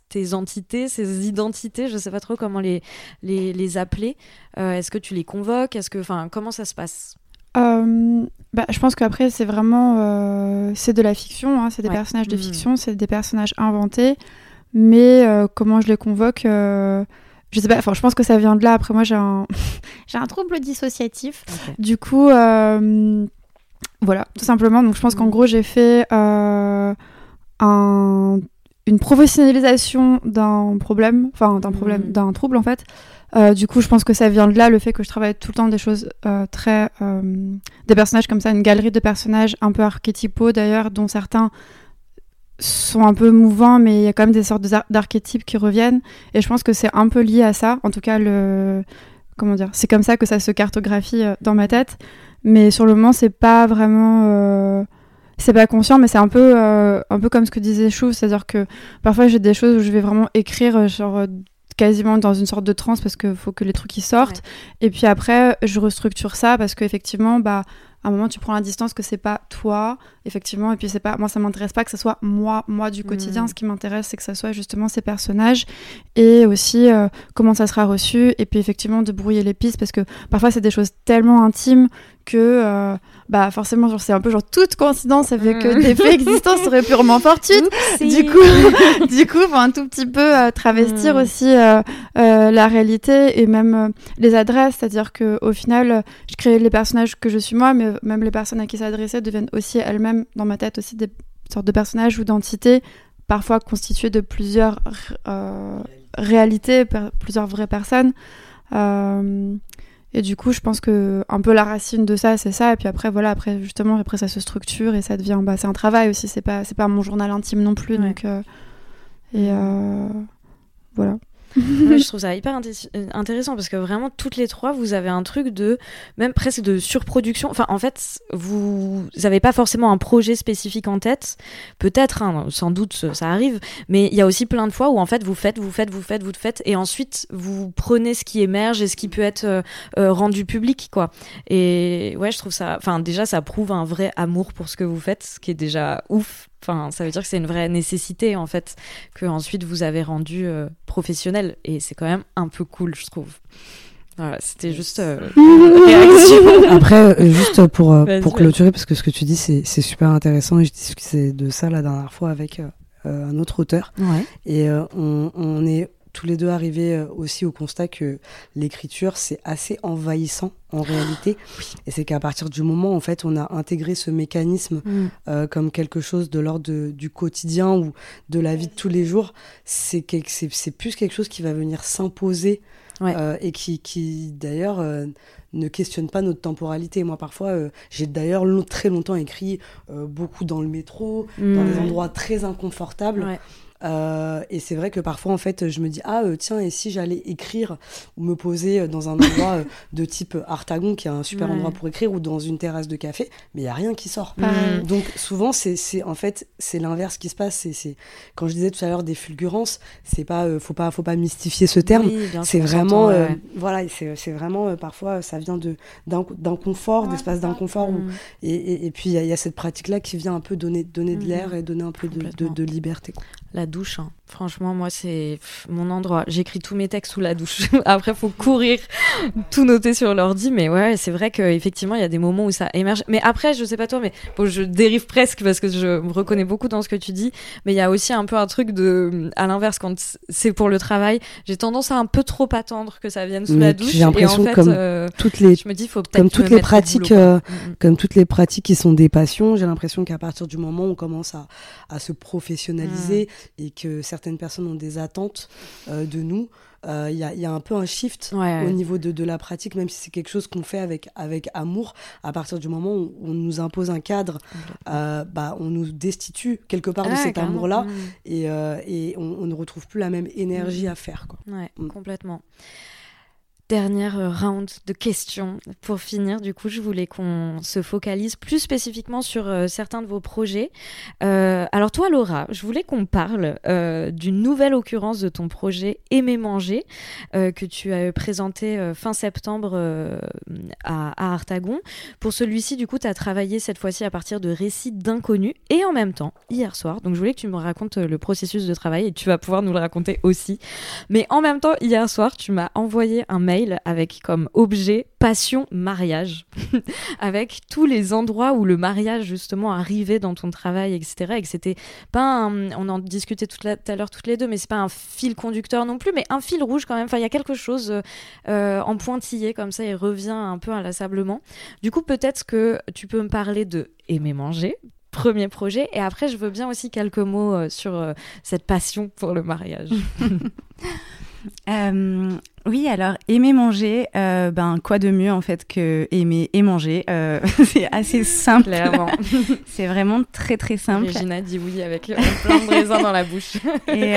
tes entités, ces identités Je ne sais pas trop comment les, les, appeler. Euh, est-ce que tu les convoques? Est-ce que, enfin, comment ça se passe? Euh, bah, je pense qu'après c'est vraiment euh, c'est de la fiction, hein, c'est des personnages de mmh. fiction, c'est des personnages inventés, mais comment je les convoque je sais pas, enfin, je pense que ça vient de là. Après, moi, j'ai un, j'ai un trouble dissociatif. Du coup, euh, voilà, tout simplement. Donc, je pense qu'en mm. gros, j'ai fait euh, un, une professionnalisation d'un problème, enfin, d'un problème, mm. d'un trouble, en fait. Euh, du coup, je pense que ça vient de là, le fait que je travaille tout le temps des choses très. des personnages comme ça, une galerie de personnages un peu archétypaux d'ailleurs, dont certains sont un peu mouvants, mais il y a quand même des sortes d'archétypes qui reviennent. Et je pense que c'est un peu lié à ça. En tout cas, le comment dire, c'est comme ça que ça se cartographie euh, dans ma tête. Mais sur le moment, c'est pas vraiment, euh, c'est pas conscient, mais c'est un peu, euh, un peu comme ce que disait Chou, c'est-à-dire que parfois j'ai des choses où je vais vraiment écrire genre quasiment dans une sorte de transe parce qu'il faut que les trucs y sortent. Et puis après, je restructure ça parce qu'effectivement, bah à un moment tu prends la distance que c'est pas toi effectivement et puis c'est pas moi ça m'intéresse pas que ce soit moi moi du quotidien mm. ce qui m'intéresse c'est que ça soit justement ces personnages et aussi euh, comment ça sera reçu et puis effectivement de brouiller les pistes parce que parfois c'est des choses tellement intimes que euh, bah forcément c'est un peu genre toute coïncidence fait que mm. des faits existants seraient purement fortuites du coup du coup faut un tout petit peu euh, travestir mm. aussi la réalité et même les adresses c'est à dire que au final je crée les personnages que je suis moi mais même les personnes à qui ça adressait deviennent aussi elles-mêmes dans ma tête aussi des sortes de personnages ou d'entités, parfois constituées de plusieurs euh, réalités, plusieurs vraies personnes. Euh, et du coup, je pense que un peu la racine de ça, c'est ça. Et puis après, voilà, après justement, après ça se structure et ça devient, bah, c'est un travail aussi. C'est pas, c'est pas mon journal intime non plus. Donc, euh, et voilà. je trouve ça hyper euh, intéressant parce que vraiment toutes les trois vous avez un truc de même presque de surproduction. Enfin en fait vous n'avez pas forcément un projet spécifique en tête, peut-être, hein, sans doute ça arrive, mais il y a aussi plein de fois où en fait vous faites, vous faites, vous faites, vous faites et ensuite vous prenez ce qui émerge et ce qui peut être euh, euh, rendu public quoi. Et ouais je trouve ça, enfin déjà ça prouve un vrai amour pour ce que vous faites, ce qui est déjà ouf Enfin, ça veut dire que c'est une vraie nécessité en fait que ensuite vous avez rendu euh, professionnel et c'est quand même un peu cool, je trouve. Voilà, c'était juste euh, réaction. Après, euh, juste pour, pour clôturer, parce que ce que tu dis, c'est super intéressant et je discutais de ça la dernière fois avec un autre auteur. Ouais. Et on, on, est tous les deux arrivés euh, aussi au constat que l'écriture, c'est assez envahissant en réalité. Et c'est qu'à partir du moment, en fait, on a intégré ce mécanisme mm. euh, comme quelque chose de l'ordre du quotidien ou de la vie de tous les jours, c'est plus quelque chose qui va venir s'imposer euh, et qui, qui d'ailleurs ne questionne pas notre temporalité. Moi, parfois, j'ai d'ailleurs très longtemps écrit beaucoup dans le métro, dans des mm. endroits très inconfortables. Euh, et c'est vrai que parfois, en fait, je me dis, ah, euh, tiens, et si j'allais écrire ou me poser euh, dans un endroit de type Artagon, qui est un super endroit pour écrire, ou dans une terrasse de café, mais il n'y a rien qui sort. Donc, souvent, c'est en fait, c'est l'inverse qui se passe. C'est Quand je disais tout à l'heure des fulgurances, c'est pas, faut pas, faut pas mystifier ce terme. c'est vraiment, voilà, c'est vraiment, parfois, ça vient d'un confort, d'espace d'inconfort. Mm. Et, et, puis, il y, a cette pratique-là qui vient un peu donner, donner de mm. l'air et donner un peu de, de, de liberté. Quoi la douche. Hein. Franchement, moi, c'est mon endroit. J'écris tous mes textes sous la douche. Après, faut courir, tout noter sur l'ordi. Mais ouais, c'est vrai qu'effectivement, il y a des moments où ça émerge. Mais après, je sais pas toi, mais bon, je dérive presque parce que je me reconnais beaucoup dans ce que tu dis. Mais il y a aussi un peu un truc de, à l'inverse, quand c'est pour le travail, j'ai tendance à un peu trop attendre que ça vienne sous la douche. J'ai l'impression comme euh, toutes les, je me dis, faut comme toutes les pratiques, euh, mm, mm. comme toutes les pratiques qui sont des passions. J'ai l'impression qu'à partir du moment où on commence à, à se professionnaliser mm. et que certaines personnes ont des attentes euh, de nous, euh, il y, a un peu un shift au niveau de, la pratique, même si c'est quelque chose qu'on fait avec, avec amour. À partir du moment où on nous impose un cadre, euh, bah, on nous destitue quelque part de cet amour-là mm. et, et on, ne retrouve plus la même énergie mm. à faire. Quoi. Mm. complètement. Dernière euh, round de questions pour finir. Du coup, je voulais qu'on se focalise plus spécifiquement sur euh, certains de vos projets. Euh, alors toi, Laura, je voulais qu'on parle d'une nouvelle occurrence de ton projet Aimer manger que tu as présenté fin septembre à, Artagon. Pour celui-ci, du coup, tu as travaillé cette fois-ci à partir de récits d'inconnus et en même temps, hier soir. Donc je voulais que tu me racontes le processus de travail et tu vas pouvoir nous le raconter aussi. Mais en même temps, hier soir, tu m'as envoyé un mail avec comme objet passion mariage, avec tous les endroits où le mariage justement arrivait dans ton travail, etc. Et que c'était pas on en discutait tout à l'heure toutes les deux, mais c'est pas un fil conducteur non plus, mais un fil rouge quand même. Enfin, il y a quelque chose euh, en pointillé comme ça, il revient un peu inlassablement. Du coup, peut-être que tu peux me parler de aimer manger, premier projet. Et après, je veux bien aussi quelques mots euh, sur euh, cette passion pour le mariage. Euh, oui, alors aimer manger, euh, ben quoi de mieux en fait que aimer et manger. Euh, c'est assez simple. Clairement. c'est vraiment très très simple. Regina dit oui avec plein de raisins dans la bouche. et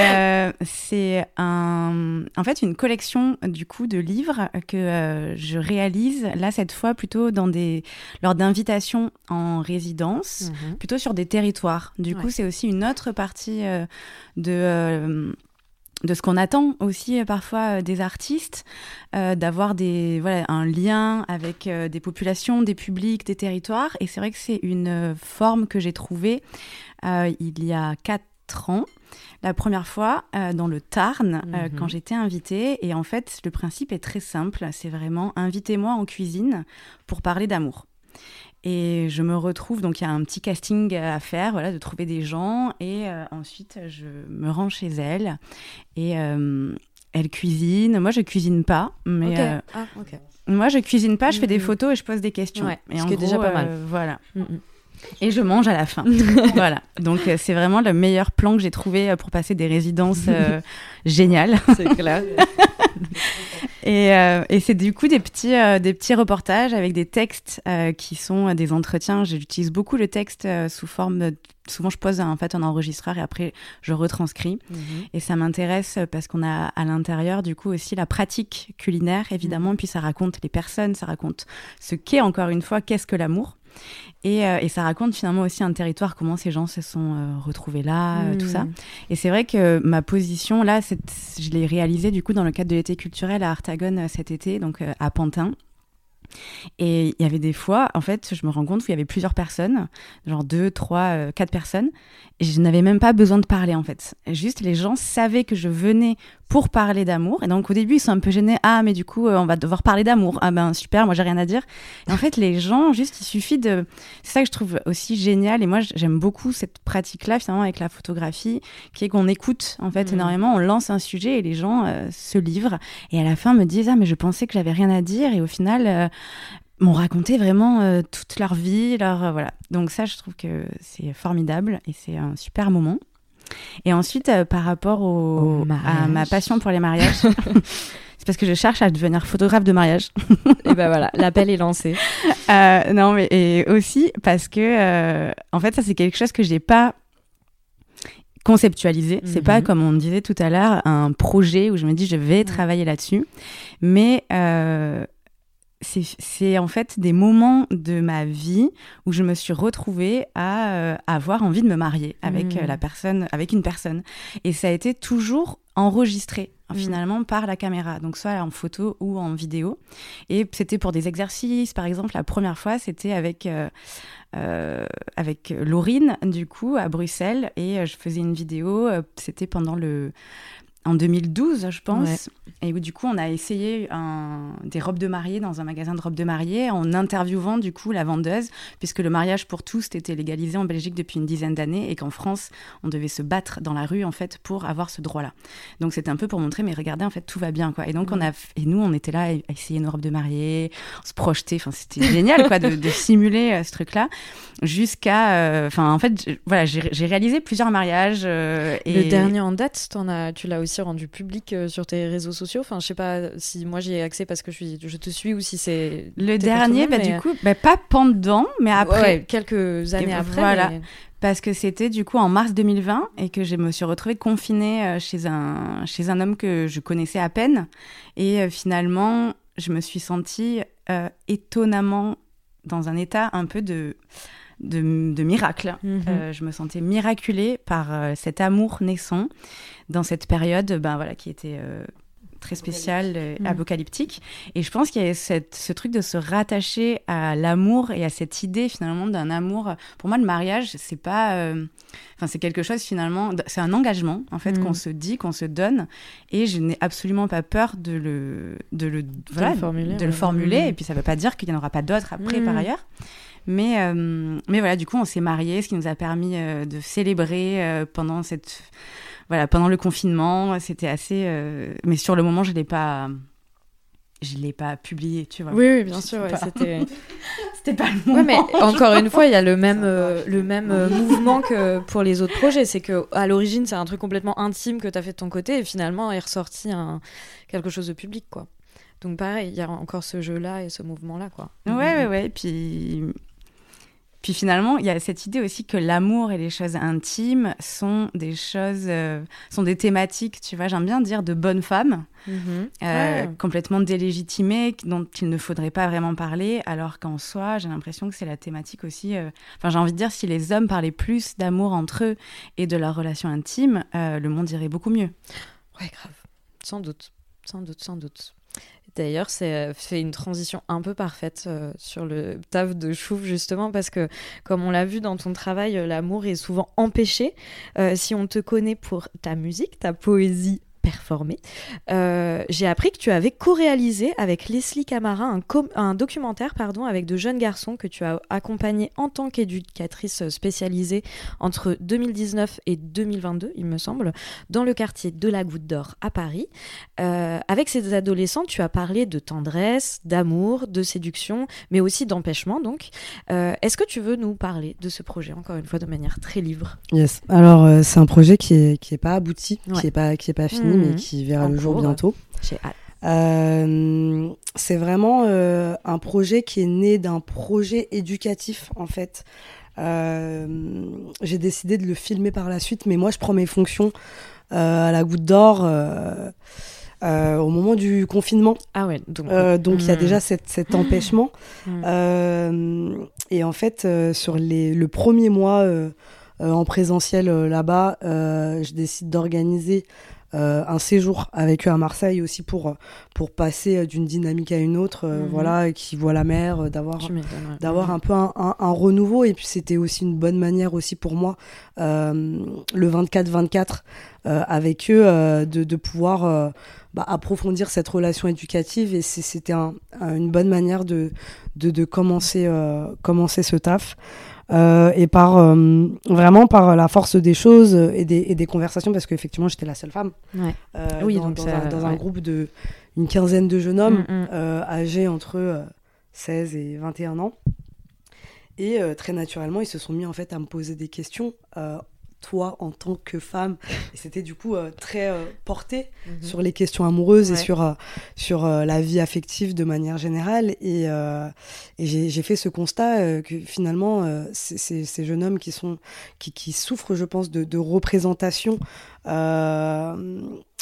c'est un, en fait une collection du coup de livres que je réalise là cette fois plutôt dans des lors d'invitations en résidence, mhm. plutôt sur des territoires. Du coup, c'est aussi une autre partie de de ce qu'on attend aussi euh, parfois euh, des artistes, euh, d'avoir des voilà un lien avec des populations, des publics, des territoires. Et c'est vrai que c'est une forme que j'ai trouvée il y a quatre ans. La première fois dans le Tarn, mhm. quand j'étais invitée. Et en fait, le principe est très simple. C'est vraiment invitez-moi en cuisine pour parler d'amour. Et je me retrouve, donc il y a un petit casting à faire, voilà, de trouver des gens. Et euh, ensuite, je me rends chez elle. Et euh, elle cuisine. Moi, je cuisine pas, mais. Euh, ah, moi, je cuisine pas, je fais des photos et je pose des questions. Ouais, ce qui est déjà pas mal. voilà. Et je mange à la fin. voilà. Donc, c'est vraiment le meilleur plan que j'ai trouvé pour passer des résidences géniales. C'est clair. Euh, et, c'est du coup des petits, euh, des petits reportages avec des textes euh, qui sont des entretiens. J'utilise beaucoup le texte sous forme de... Souvent, je pose en fait un enregistreur et après, je retranscris. Mhm. Et ça m'intéresse parce qu'on a à l'intérieur, du coup, aussi la pratique culinaire, évidemment. Mhm. Puis ça raconte les personnes, ça raconte ce qu'est, encore une fois, qu'est-ce que l'amour. Euh, et, ça raconte finalement aussi un territoire, comment ces gens se sont euh, retrouvés là, euh, tout ça. Et c'est vrai que ma position, là, je l'ai réalisée du coup dans le cadre de l'été culturel à Artagone cet été, donc à Pantin. Et il y avait des fois, en fait, je me rends compte qu'il y avait plusieurs personnes, genre deux, trois, quatre personnes, et je n'avais même pas besoin de parler en fait. Juste les gens savaient que je venais pour parler d'amour. Et donc au début, ils sont un peu gênés. Ah, mais du coup, euh, on va devoir parler d'amour. Ah ben super, moi j'ai rien à dire. Et en fait, les gens, juste, il suffit de. C'est ça que je trouve aussi génial. Et moi, j'aime beaucoup cette pratique-là finalement avec la photographie, qui est qu'on écoute en fait mmh. énormément. On lance un sujet et les gens euh, se livrent. Et à la fin, me disent ah mais je pensais que j'avais rien à dire. Et au final, euh, m'ont raconté vraiment euh, toute leur vie, leur voilà. Donc ça, je trouve que c'est formidable et c'est un super moment. Et ensuite, euh, par rapport au, à ma passion pour les mariages, c'est parce que je cherche à devenir photographe de mariage. et ben voilà, l'appel est lancé. non, mais et aussi parce que en fait, ça c'est quelque chose que j'ai pas conceptualisé. C'est pas mhm. comme on disait tout à l'heure un projet où je me dis je vais travailler là-dessus, mais c'est en fait des moments de ma vie où je me suis retrouvée à euh, avoir envie de me marier avec euh, mmh. la personne, avec une personne. Et ça a été toujours enregistré mmh. finalement par la caméra, donc soit en photo ou en vidéo. Et c'était pour des exercices, par exemple, la première fois, c'était avec euh, avec Laurine, du coup, à Bruxelles, et je faisais une vidéo. c'était pendant le en 2012, je pense. Et où, du coup, on a essayé des robes de mariée dans un magasin de robes de mariée en interviewant, du coup, la vendeuse, puisque le mariage pour tous était légalisé en Belgique depuis une dizaine d'années et qu'en France, on devait se battre dans la rue, en fait, pour avoir ce droit-là. Donc, c'était un peu pour montrer, mais regardez, en fait, tout va bien, quoi. Et donc, on a, et nous, on était là à essayer nos robes de mariée, on se projetait. Enfin, c'était génial, quoi, de, simuler euh, ce truc-là. Jusqu'à, euh, enfin, en fait, voilà, j'ai réalisé plusieurs mariages. Euh, et... Le dernier en date, en as, tu l'as aussi aussi rendu public sur tes réseaux sociaux. Enfin, je sais pas si moi j'y ai accès parce que je, suis, je te suis ou si c'est. Le dernier, bah, du coup, bah, pas pendant, mais après. quelques années après. Voilà. Parce que c'était du coup en mars 2020 et que je me suis retrouvée confinée chez un, chez un homme que je connaissais à peine. Et finalement, je me suis sentie étonnamment dans un état un peu de de, miracle. Mhm. Euh, je me sentais miraculée par euh, cet amour naissant dans cette période ben, voilà, qui était euh, très spéciale, mhm. apocalyptique. Et je pense qu'il y a cette, ce truc de se rattacher à l'amour et à cette idée finalement d'un amour. Pour moi, le mariage, c'est pas. Enfin, c'est quelque chose finalement. C'est un engagement en fait qu'on mhm. se dit, qu'on se donne. Et je n'ai absolument pas peur de le, de le, formuler. De le formuler. Et puis ça ne veut pas dire qu'il n'y en aura pas d'autres après par ailleurs. Mais, euh, mais voilà, du coup, on s'est mariés, ce qui nous a permis euh, de célébrer euh, pendant cette voilà pendant le confinement. C'était assez, mais sur le moment, je l'ai pas. Je l'ai pas publié, tu vois. Oui, oui bien sûr. C'était. C'était pas le moment. mais encore une fois, il y a le même, le même mouvement que pour les autres projets. C'est que à l'origine, c'est un truc complètement intime que tu as fait de ton côté, et finalement, est ressorti un... quelque chose de public, quoi. Donc pareil, il y a encore ce jeu-là et ce mouvement-là, quoi. Ouais, ouais, ouais. Puis puis finalement, il y a cette idée aussi que l'amour et les choses intimes sont des choses, euh, sont des thématiques, tu vois, j'aime bien dire de bonnes femmes, mhm. euh, complètement délégitimées, dont il ne faudrait pas vraiment parler, alors qu'en soi, j'ai l'impression que c'est la thématique aussi. Euh, enfin, j'ai envie de dire, si les hommes parlaient plus d'amour entre eux et de leurs relations intimes, le monde irait beaucoup mieux. Ouais, grave. Sans doute. Sans doute, sans doute. D'ailleurs, c'est euh, fait une transition un peu parfaite euh, sur le taf de Chouf, justement, parce que, comme on l'a vu dans ton travail, euh, l'amour est souvent empêché. si on te connaît pour ta musique, ta poésie performer. Euh, j'ai appris que tu avais co-réalisé avec Leslie Camara un, un, documentaire pardon, avec de jeunes garçons que tu as accompagnés en tant qu'éducatrice spécialisée entre 2019 et 2022, il me semble, dans le quartier de la Goutte d'Or à Paris. Euh, avec ces adolescents, tu as parlé de tendresse, d'amour, de séduction, mais aussi d'empêchement. Donc, euh, est-ce que tu veux nous parler de ce projet, encore une fois, de manière très libre? Yes. Alors, c'est un projet qui n'est qui est pas abouti, qui n'est pas, qui est pas fini mais mm. qui verra le jour bientôt. Euh, c'est vraiment euh, un projet qui est né d'un projet éducatif en fait. Euh, j'ai décidé de le filmer par la suite, mais moi je prends mes fonctions à la Goutte d'Or au moment du confinement. Ah ouais. Donc il y a mm. déjà cet empêchement. Mm. et en fait, sur les, le premier mois en présentiel là-bas, je décide d'organiser euh, un séjour avec eux à Marseille aussi pour, pour passer euh, d'une dynamique à une autre, euh, mhm. voilà, qui voit la mer, d'avoir d'avoir un peu un, un, renouveau. Et puis c'était aussi une bonne manière aussi pour moi, le 24-24, avec eux, de, de pouvoir bah, approfondir cette relation éducative. Et c'était un, une bonne manière de, de, de commencer, commencer ce taf. Euh, et par euh, vraiment par la force des choses et des, et des conversations parce qu'effectivement j'étais la seule femme ouais. Euh, oui, dans, donc dans, un, dans un, groupe de une quinzaine de jeunes hommes mm, mm. âgés entre 16 et 21 ans et très naturellement ils se sont mis en fait à me poser des questions toi en tant que femme et c'était du coup euh, très euh, porté mhm. sur les questions amoureuses et sur euh, sur la vie affective de manière générale et, et j'ai fait ce constat que finalement ces jeunes hommes qui sont qui, qui souffrent je pense de, de représentation à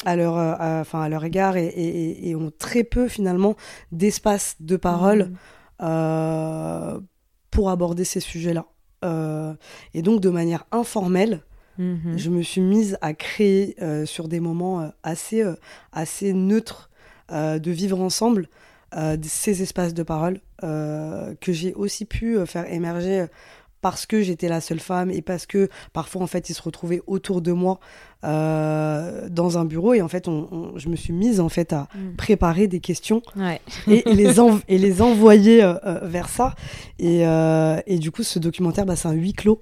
leur enfin à leur égard et, et, et, ont très peu finalement d'espace de parole mhm. pour aborder ces sujets là euh, et donc, de manière informelle, mhm. je me suis mise à créer euh, sur des moments euh, assez, assez neutres de vivre ensemble ces espaces de parole que j'ai aussi pu faire émerger parce que j'étais la seule femme et parce que parfois en fait ils se retrouvaient autour de moi euh, dans un bureau et en fait on, je me suis mise en fait à mm. préparer des questions et, les et les envoyer euh, euh, vers ça. Et, et, du coup ce documentaire bah, c'est un huis clos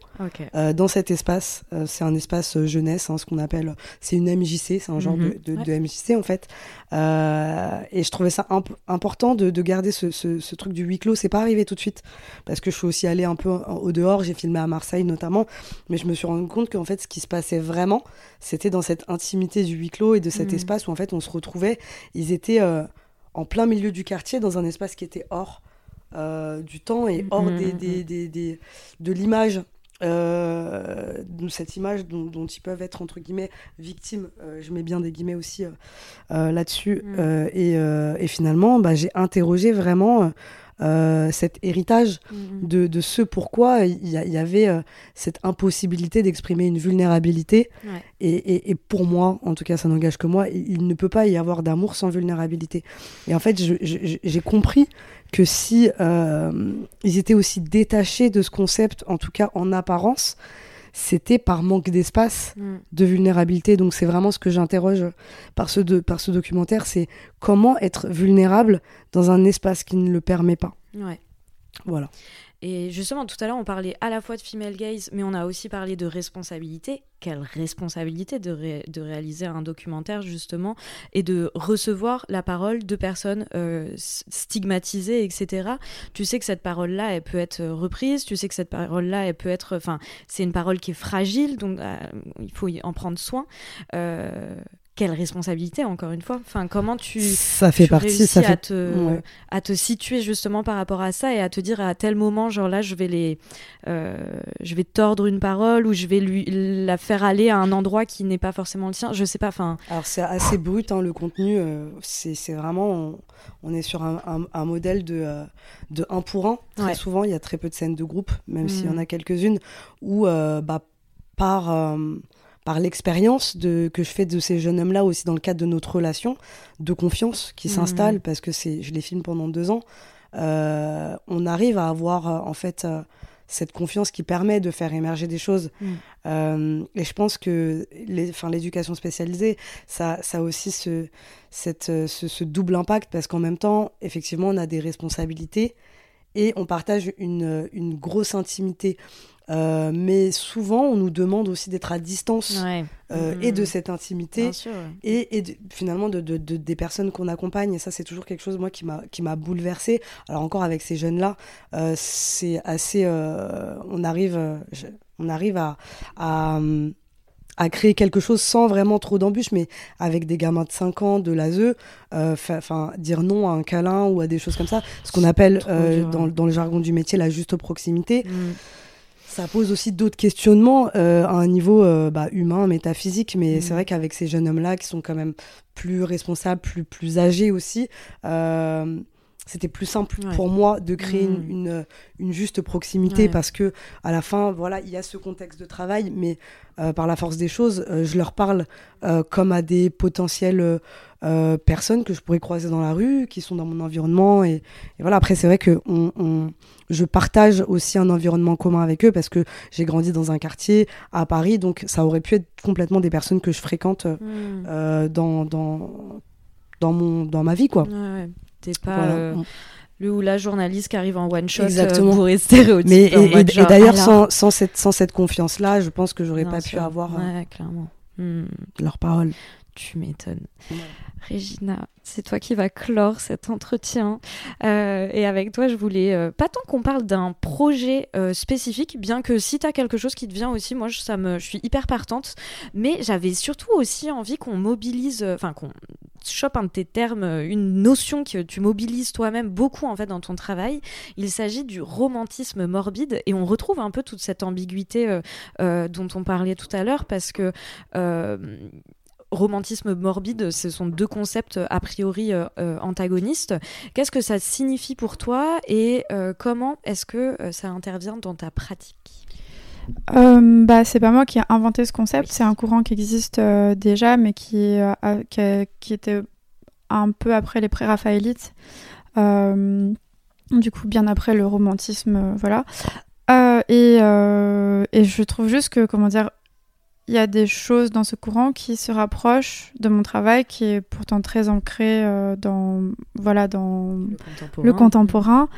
dans cet espace. C'est un espace jeunesse hein, ce qu'on appelle c'est une MJC c'est un genre de, mm-hmm. de, MJC en fait. Et je trouvais ça important de, de garder ce, ce, ce, truc du huis clos. C'est pas arrivé tout de suite parce que je suis aussi allée un peu au dehors. J'ai filmé à Marseille notamment. Mais je me suis rendu compte qu'en fait ce qui se passait vraiment c'était dans cette intimité du huis clos et de cet Mm. espace où en fait on se retrouvait. Ils étaient euh, en plein milieu du quartier dans un espace qui était hors euh, du temps et hors Mm, des, mm, des- des- des- de l'image. euh, de cette image dont, dont ils peuvent être entre guillemets victimes, Euh, je mets bien des guillemets aussi là-dessus, et, et finalement bah, j'ai interrogé vraiment euh, cet héritage Mhm. de, de ce pourquoi il y, avait euh, cette impossibilité d'exprimer une vulnérabilité. Ouais. Et, et- et pour moi, en tout cas, ça n'engage que moi, il, ne peut pas y avoir d'amour sans vulnérabilité. Et en fait, j'ai compris que si euh, ils étaient aussi détachés de ce concept, en tout cas en apparence, c'était par manque d'espace Mm. de vulnérabilité. Donc c'est vraiment ce que j'interroge par ce, de- par ce documentaire, c'est comment être vulnérable dans un espace qui ne le permet pas. Ouais. Voilà. Et justement, tout à l'heure, on parlait à la fois de female gaze, mais on a aussi parlé de responsabilité. Quelle responsabilité de, de réaliser un documentaire, justement, et de recevoir la parole de personnes euh, stigmatisées, etc. Tu sais que cette parole-là, elle peut être reprise, tu sais que cette parole-là, elle peut être... Enfin, c'est une parole qui est fragile, donc euh, il faut y en prendre soin. Euh, quelle responsabilité, encore une fois. Enfin, comment tu... ça fait tu partie, réussis ça à, fait te, ouais. à te situer justement par rapport à ça et à te dire à tel moment, genre là, je vais les, euh, je vais tordre une parole ou je vais lui la faire aller à un endroit qui n'est pas forcément le sien. Je sais pas. Enfin, Alors c'est assez brut hein, le contenu, euh, c'est vraiment, on, on est sur un, un- un modèle de, euh, de un pour un. Très Ouais. souvent, il y a très peu de scènes de groupe, même s'il y en Mhm. a quelques-unes, où euh, bah, par, euh, par l'expérience de- que je fais de ces jeunes hommes-là aussi dans le cadre de notre relation de confiance qui Mhm. s'installe, parce que c'est, je les filme pendant deux ans, euh, on arrive à avoir euh, en fait euh, cette confiance qui permet de faire émerger des choses. Euh, et je pense que l'éducation spécialisée, ça, ça a aussi ce, cette, ce, ce double impact parce qu'en même temps, effectivement, on a des responsabilités et on partage une, une grosse intimité. Euh, mais souvent, on nous demande aussi d'être à distance ouais. euh, Mhm. et de cette intimité Bien sûr. ouais. et, et de- finalement de, de- de- des personnes qu'on accompagne. Et ça, c'est toujours quelque chose, moi, qui m'a qui m'a bouleversée. Alors encore avec ces jeunes-là, euh, c'est assez... on arrive, je- on arrive à... à hum, à créer quelque chose sans vraiment trop d'embûches, mais avec des gamins de 5 ans, de l'ASE, enfin dire non à un câlin ou à des choses comme ça, ce qu'on appelle euh, dans le jargon du métier la juste proximité. Mm. Ça pose aussi d'autres questionnements euh, à un niveau euh, bah, humain, métaphysique, mais Mhm. c'est vrai qu'avec ces jeunes hommes-là qui sont quand même plus responsables, plus, plus âgés aussi, euh, c'était plus simple Ouais. pour moi de créer Mhm. une, une, une juste proximité Ouais. parce que à la fin, voilà, il y a ce contexte de travail, mais euh, par la force des choses, euh, je leur parle euh, comme à des potentielles personnes que je pourrais croiser dans la rue, qui sont dans mon environnement. Et, et voilà, après, c'est vrai que on, on- je partage aussi un environnement commun avec eux parce que j'ai grandi dans un quartier à Paris, donc ça aurait pu être complètement des personnes que je fréquente Mm. dans, dans, dans, mon, dans ma vie, quoi. Ouais. T'es pas Voilà. euh, le ou la journaliste qui arrive en one shot Exactement. euh, pour les stéréotypes. Mais et, et- et d'ailleurs, alors- sans, sans cette, sans cette confiance-là, je pense que j'aurais pas sûr. pu avoir euh, Ouais, clairement. Mm. leur parole. Tu m'étonnes. Ouais. Régina, c'est toi qui vas clore cet entretien. Euh, et avec toi, je voulais euh, pas tant qu'on parle d'un projet euh, spécifique, bien que si tu as quelque chose qui te vient aussi, moi je, ça me, je suis hyper partante. Mais j'avais surtout aussi envie qu'on mobilise, enfin qu'on chope un de tes termes, euh, une notion que tu mobilises toi-même beaucoup en fait dans ton travail. Il s'agit du romantisme morbide et on retrouve un peu toute cette ambiguïté euh, euh, dont on parlait tout à l'heure parce que romantisme morbide, ce sont deux concepts a priori antagonistes. Qu'est-ce que ça signifie pour toi et comment est-ce que ça intervient dans ta pratique? Euh, bah, c'est pas moi qui ai inventé ce concept, c'est un courant qui existe euh, déjà, mais qui, euh, qui, qui était un peu après les pré-raphaélites. Du coup, bien après le romantisme, voilà. Et, et je trouve juste que, comment dire, il y a des choses dans ce courant qui se rapprochent de mon travail, qui est pourtant très ancré euh, dans, voilà, dans Le contemporain. le contemporain.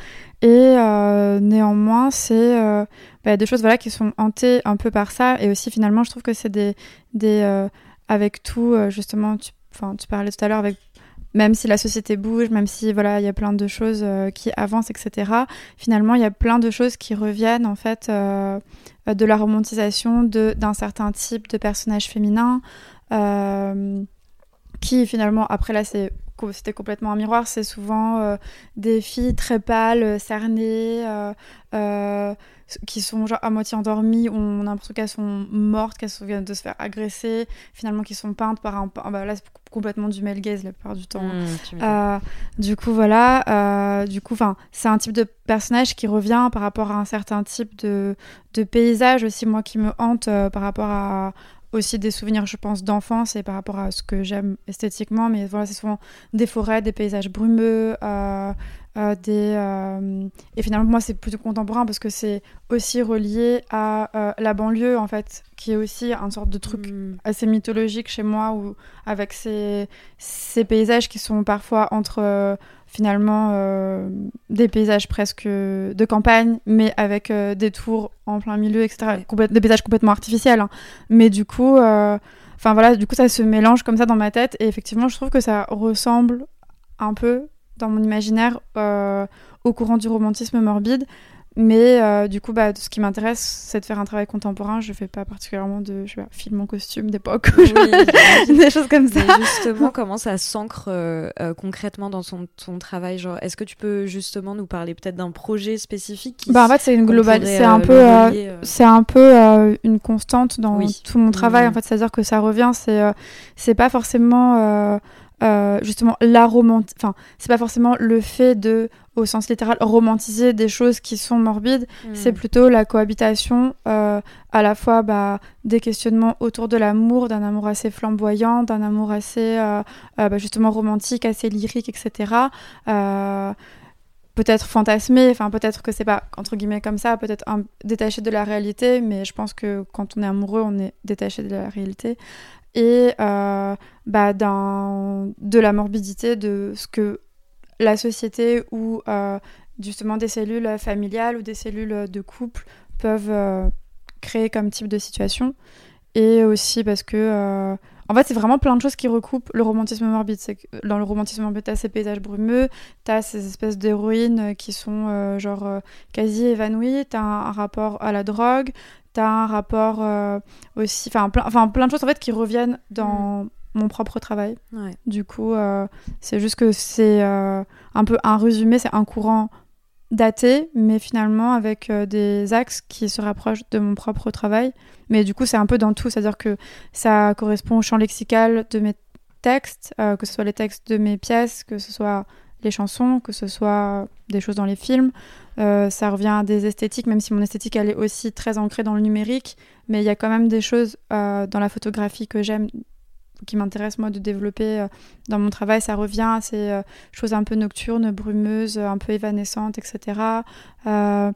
Et euh, néanmoins, c'est euh, bah, des choses voilà, qui sont hantées un peu par ça. Et aussi, finalement, je trouve que c'est des. des euh, avec tout, justement, tu, tu parlais tout à l'heure avec même si la société bouge, même si voilà, il y a plein de choses qui avancent, etc. Finalement, il y a plein de choses qui reviennent en fait de la romantisation d'un certain type de personnage féminin. qui finalement, après là, c'est c'était complètement un miroir, c'est souvent euh, des filles très pâles, euh, cernées, euh, qui sont genre à moitié endormies, on a l'impression qu'elles sont mortes, qu'elles viennent de se faire agresser, finalement qui sont peintes par un... Bah, là, c'est complètement du male gaze la plupart du temps. Mmh, du coup, voilà, du coup, c'est un type de personnage qui revient par rapport à un certain type de, de paysage aussi, moi, qui me hante par rapport à, aussi des souvenirs, je pense, d'enfance et par rapport à ce que j'aime esthétiquement. Mais voilà, c'est souvent des forêts, des paysages brumeux, euh, euh, des, euh, et finalement, moi, c'est plutôt contemporain parce que c'est aussi relié à la banlieue, en fait, qui est aussi un sorte de truc mm. assez mythologique chez moi, où, avec ces, ces paysages qui sont parfois entre finalement euh, des paysages presque de campagne, mais avec euh, des tours en plein milieu, etc. des paysages complètement artificiels. Hein. Mais du coup, euh, enfin voilà, du coup ça se mélange comme ça dans ma tête. Et effectivement, je trouve que ça ressemble un peu dans mon imaginaire au courant du romantisme morbide. Mais euh, du coup, bah, ce qui m'intéresse, c'est de faire un travail contemporain. Je fais pas particulièrement de je sais pas, film en costume d'époque, des choses comme ça. justement, comment ça s'ancre euh, euh, concrètement dans son, ton travail? Genre, est-ce que tu peux justement nous parler peut-être d'un projet spécifique Bah en fait, c'est une globale, c'est un, peu, c'est un peu une constante dans tout mon travail. En fait, c'est-à-dire que ça revient. C'est, c'est pas forcément euh, justement la romantique enfin c'est pas forcément le fait de au sens littéral romantiser des choses qui sont morbides. Hmm. c'est plutôt la cohabitation euh, à la fois bah, des questionnements autour de l'amour d'un amour assez flamboyant d'un amour assez euh, bah, justement romantique assez lyrique etc peut-être fantasmé, enfin peut-être que c'est pas entre guillemets comme ça, peut-être détaché de la réalité, mais je pense que quand on est amoureux, on est détaché de la réalité et euh, bah, de la morbidité de ce que la société ou euh, justement des cellules familiales ou des cellules de couple peuvent euh, créer comme type de situation. Et aussi parce que en fait, c'est vraiment plein de choses qui recoupent le romantisme morbide. Dans le romantisme morbide, t'as ces paysages brumeux, t'as ces espèces d'héroïnes qui sont genre quasi évanouies, t'as un, rapport à la drogue, t'as un rapport euh, aussi, enfin plein, plein de choses en fait qui reviennent dans mm. mon propre travail. Du coup, euh, c'est juste que c'est euh, un peu un résumé, c'est un courant daté, mais finalement avec des axes qui se rapprochent de mon propre travail. Mais du coup, c'est un peu dans tout, c'est-à-dire que ça correspond au champ lexical de mes textes, que ce soit les textes de mes pièces, que ce soit les chansons, que ce soit des choses dans les films. Euh, ça revient à des esthétiques, même si mon esthétique elle est aussi très ancrée dans le numérique, mais il y a quand même des choses euh, dans la photographie que j'aime, qui m'intéressent moi de développer euh, dans mon travail. Ça revient à ces choses un peu nocturnes, brumeuses, un peu évanescentes, etc. à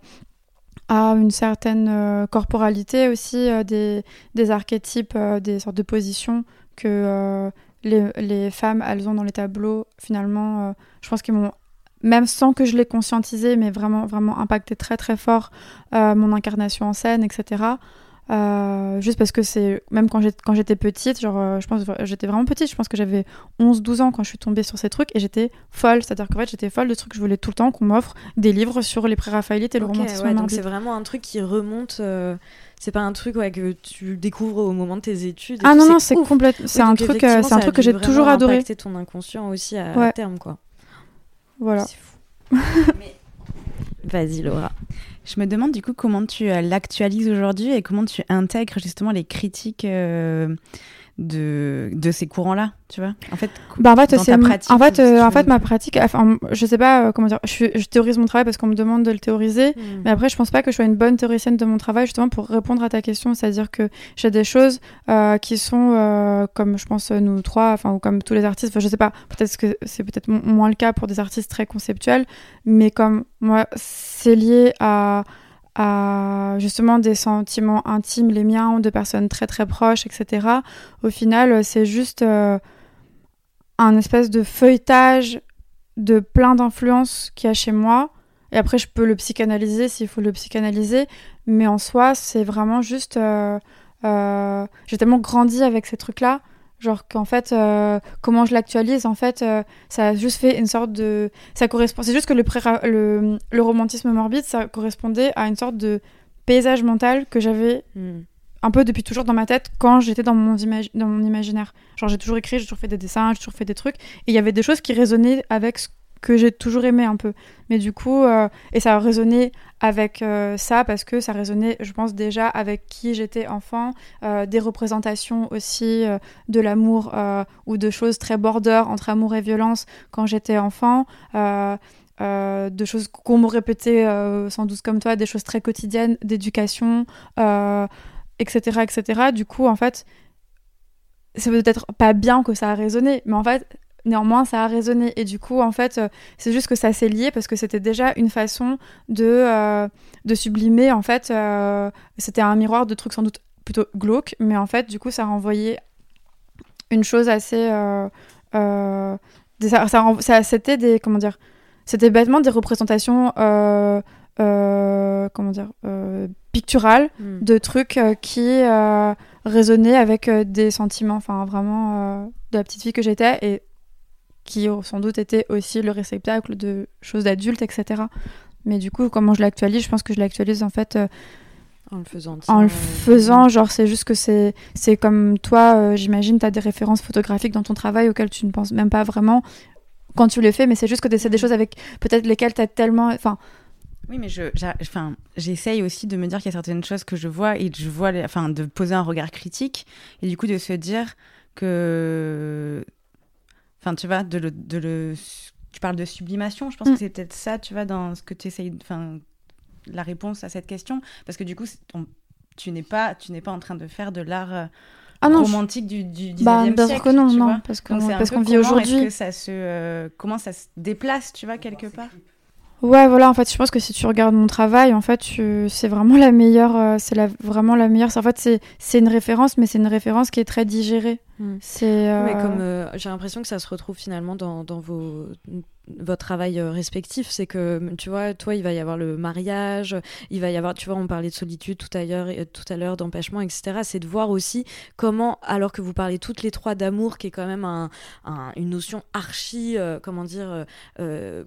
une certaine corporalité aussi, des, des, archétypes, des sortes de positions que les, femmes, elles ont dans les tableaux, finalement, je pense qu'ils m'ont même sans que je l'ai conscientisé, mais vraiment, vraiment impacté très très fort euh, mon incarnation en scène, etc. Euh, juste parce que c'est même quand j'étais petite genre euh, je pense j'étais vraiment petite je pense que j'avais 11 12 ans quand je suis tombée sur ces trucs et j'étais folle. C'est-à-dire qu'en fait j'étais folle de trucs que je voulais tout le temps qu'on m'offre des livres sur les pré-raphaélites et le romantisme ouais, donc c'est vraiment un truc qui remonte c'est pas un truc ouais, que tu découvres au moment de tes études ah non non c'est complètement c'est un truc c'est un truc que j'ai toujours adoré. c'est ton inconscient aussi à terme quoi. Voilà. Vas-y, Laura. Je me demande du coup comment tu euh, l'actualises aujourd'hui et comment tu intègres justement les critiques euh, de, de ces courants-là, tu vois. En fait, bah en fait, c'est en fait, euh, en fait, ma pratique, enfin, je sais pas euh, comment dire, je, je, théorise mon travail parce qu'on me demande de le théoriser, hmm. mais après, je pense pas que je sois une bonne théoricienne de mon travail justement pour répondre à ta question, c'est-à-dire que j'ai des choses euh, qui sont comme je pense nous trois, enfin ou comme tous les artistes, enfin, je sais pas, peut-être que c'est peut-être moins le cas pour des artistes très conceptuels, mais comme moi, c'est lié à à justement des sentiments intimes, les miens, de personnes très très proches, etc. Au final, c'est juste euh, un espèce de feuilletage de plein d'influences qu'il y a chez moi. Et après, je peux le psychanalyser s'il faut le psychanalyser. Mais en soi, c'est vraiment juste... Euh, euh, j'ai tellement grandi avec ces trucs-là. Genre qu'en fait, euh, comment je l'actualise, en fait, euh, ça a juste fait une sorte de... Ça correspond... C'est juste que le, le, le, romantisme morbide, ça correspondait à une sorte de paysage mental que j'avais hmm. un peu depuis toujours dans ma tête quand j'étais dans, mon dans mon imaginaire. Genre j'ai toujours écrit, j'ai toujours fait des dessins, j'ai toujours fait des trucs. Et il y avait des choses qui résonnaient avec ce que j'ai toujours aimé un peu. Mais du coup, euh, et ça a résonné avec euh, ça parce que ça résonnait, je pense, déjà avec qui j'étais enfant, euh, des représentations aussi de l'amour ou de choses très border entre amour et violence quand j'étais enfant. de choses qu'on me répétait sans doute comme toi, des choses très quotidiennes, d'éducation, etc., etc. Du coup, en fait, c'est peut-être pas bien que ça a résonné, mais en fait, néanmoins ça a résonné et du coup en fait euh, c'est juste que ça s'est lié parce que c'était déjà une façon de euh, de sublimer en fait euh, c'était un miroir de trucs sans doute plutôt glauques mais en fait du coup ça renvoyait une chose assez ça, ça, c'était des comment dire c'était bêtement des représentations comment dire picturales hmm. de trucs qui résonnaient avec des sentiments enfin vraiment de la petite fille que j'étais et qui sans doute était aussi le réceptacle de choses d'adultes, etc. Mais du coup, comment je l'actualise Je pense que je l'actualise en fait. Euh, en le faisant. En le faisant, genre, c'est juste que c'est, c'est comme toi, euh, j'imagine, tu as des références photographiques dans ton travail auxquelles tu ne penses même pas vraiment quand tu les fais, mais c'est juste que c'est des choses avec peut-être lesquelles tu as tellement. Enfin. Oui, mais je, enfin, j'essaye aussi de me dire qu'il y a certaines choses que je vois et je vois, enfin, de poser un regard critique et du coup de se dire que Enfin, tu vois, de le, de le, tu parles de sublimation. Je pense que mm. c'est peut-être ça, tu vois, dans ce que tu essayes, enfin, la réponse à cette question, parce que du coup, tu n'es pas, tu n'es pas en train de faire de l'art. Euh, ah romantique du, du 19e bah, bien siècle, que non, non, parce qu'on parce qu'on vit aujourd'hui. ça se, euh, comment ça se déplace, tu vois, quelque part Ouais, voilà, en fait, je pense que si tu regardes mon travail, en fait, c'est vraiment la meilleure, euh, c'est la, vraiment la meilleure. En fait, c'est une référence, mais c'est une référence qui est très digérée. Hmm. C'est. Euh, comme euh, j'ai l'impression que ça se retrouve finalement dans, dans vos votre travail euh, respectif, c'est que tu vois, toi, il va y avoir le mariage, il va y avoir, tu vois, on parlait de solitude tout à l'heure, tout à l'heure d'empêchement, etc. C'est de voir aussi comment, alors que vous parlez toutes les trois d'amour, qui est quand même un, une notion archi, euh, comment dire, euh,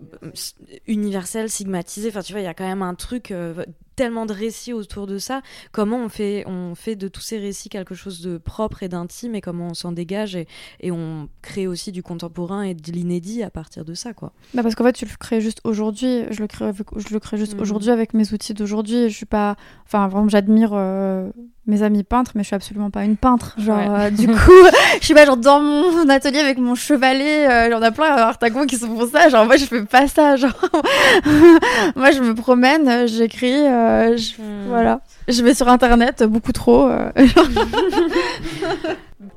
universelle, stigmatisée. Enfin, tu vois, il y a quand même un truc tellement de récits autour de ça. Comment on fait, on fait de tous ces récits quelque chose de propre et d'intime et comment on s'en dégage et, et, on crée aussi du contemporain et de l'inédit à partir de ça, quoi. Bah parce qu'en fait, tu le crées juste aujourd'hui. Je le crée, je le crée juste mm. aujourd'hui avec mes outils d'aujourd'hui. Je suis pas, enfin, vraiment, j'admire euh, mes amis peintres, mais je suis absolument pas une peintre. Genre, euh, du coup, je suis pas genre dans mon atelier avec mon chevalet. Euh, il y en a plein à Artagon qui sont pour ça. Genre, moi, je fais pas ça. Genre, moi, je me promène, j'écris, euh, hmm. voilà. Je vais sur internet beaucoup trop.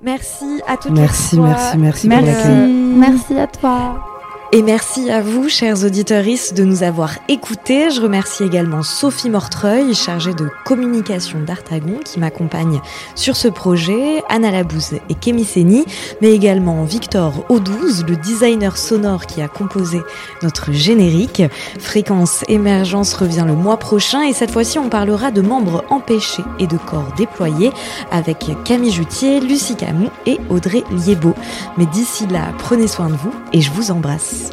merci à toutes merci, les Merci, merci, merci, merci. Merci à toi. Et merci à vous, chers auditeurs, de nous avoir écoutés. Je remercie également Sophie Mortreuil, chargée de communication d'Artagon, qui m'accompagne sur ce projet, Anna Labouze et Kémy Seni, mais également Victor Audouze, le designer sonore qui a composé notre générique. Fréquence Émergence revient le mois prochain et cette fois-ci on parlera de membres empêchés et de corps déployés avec Camille Joutier, Lucie Camus et Audrey Liébeau. Mais d'ici là, prenez soin de vous et je vous embrasse.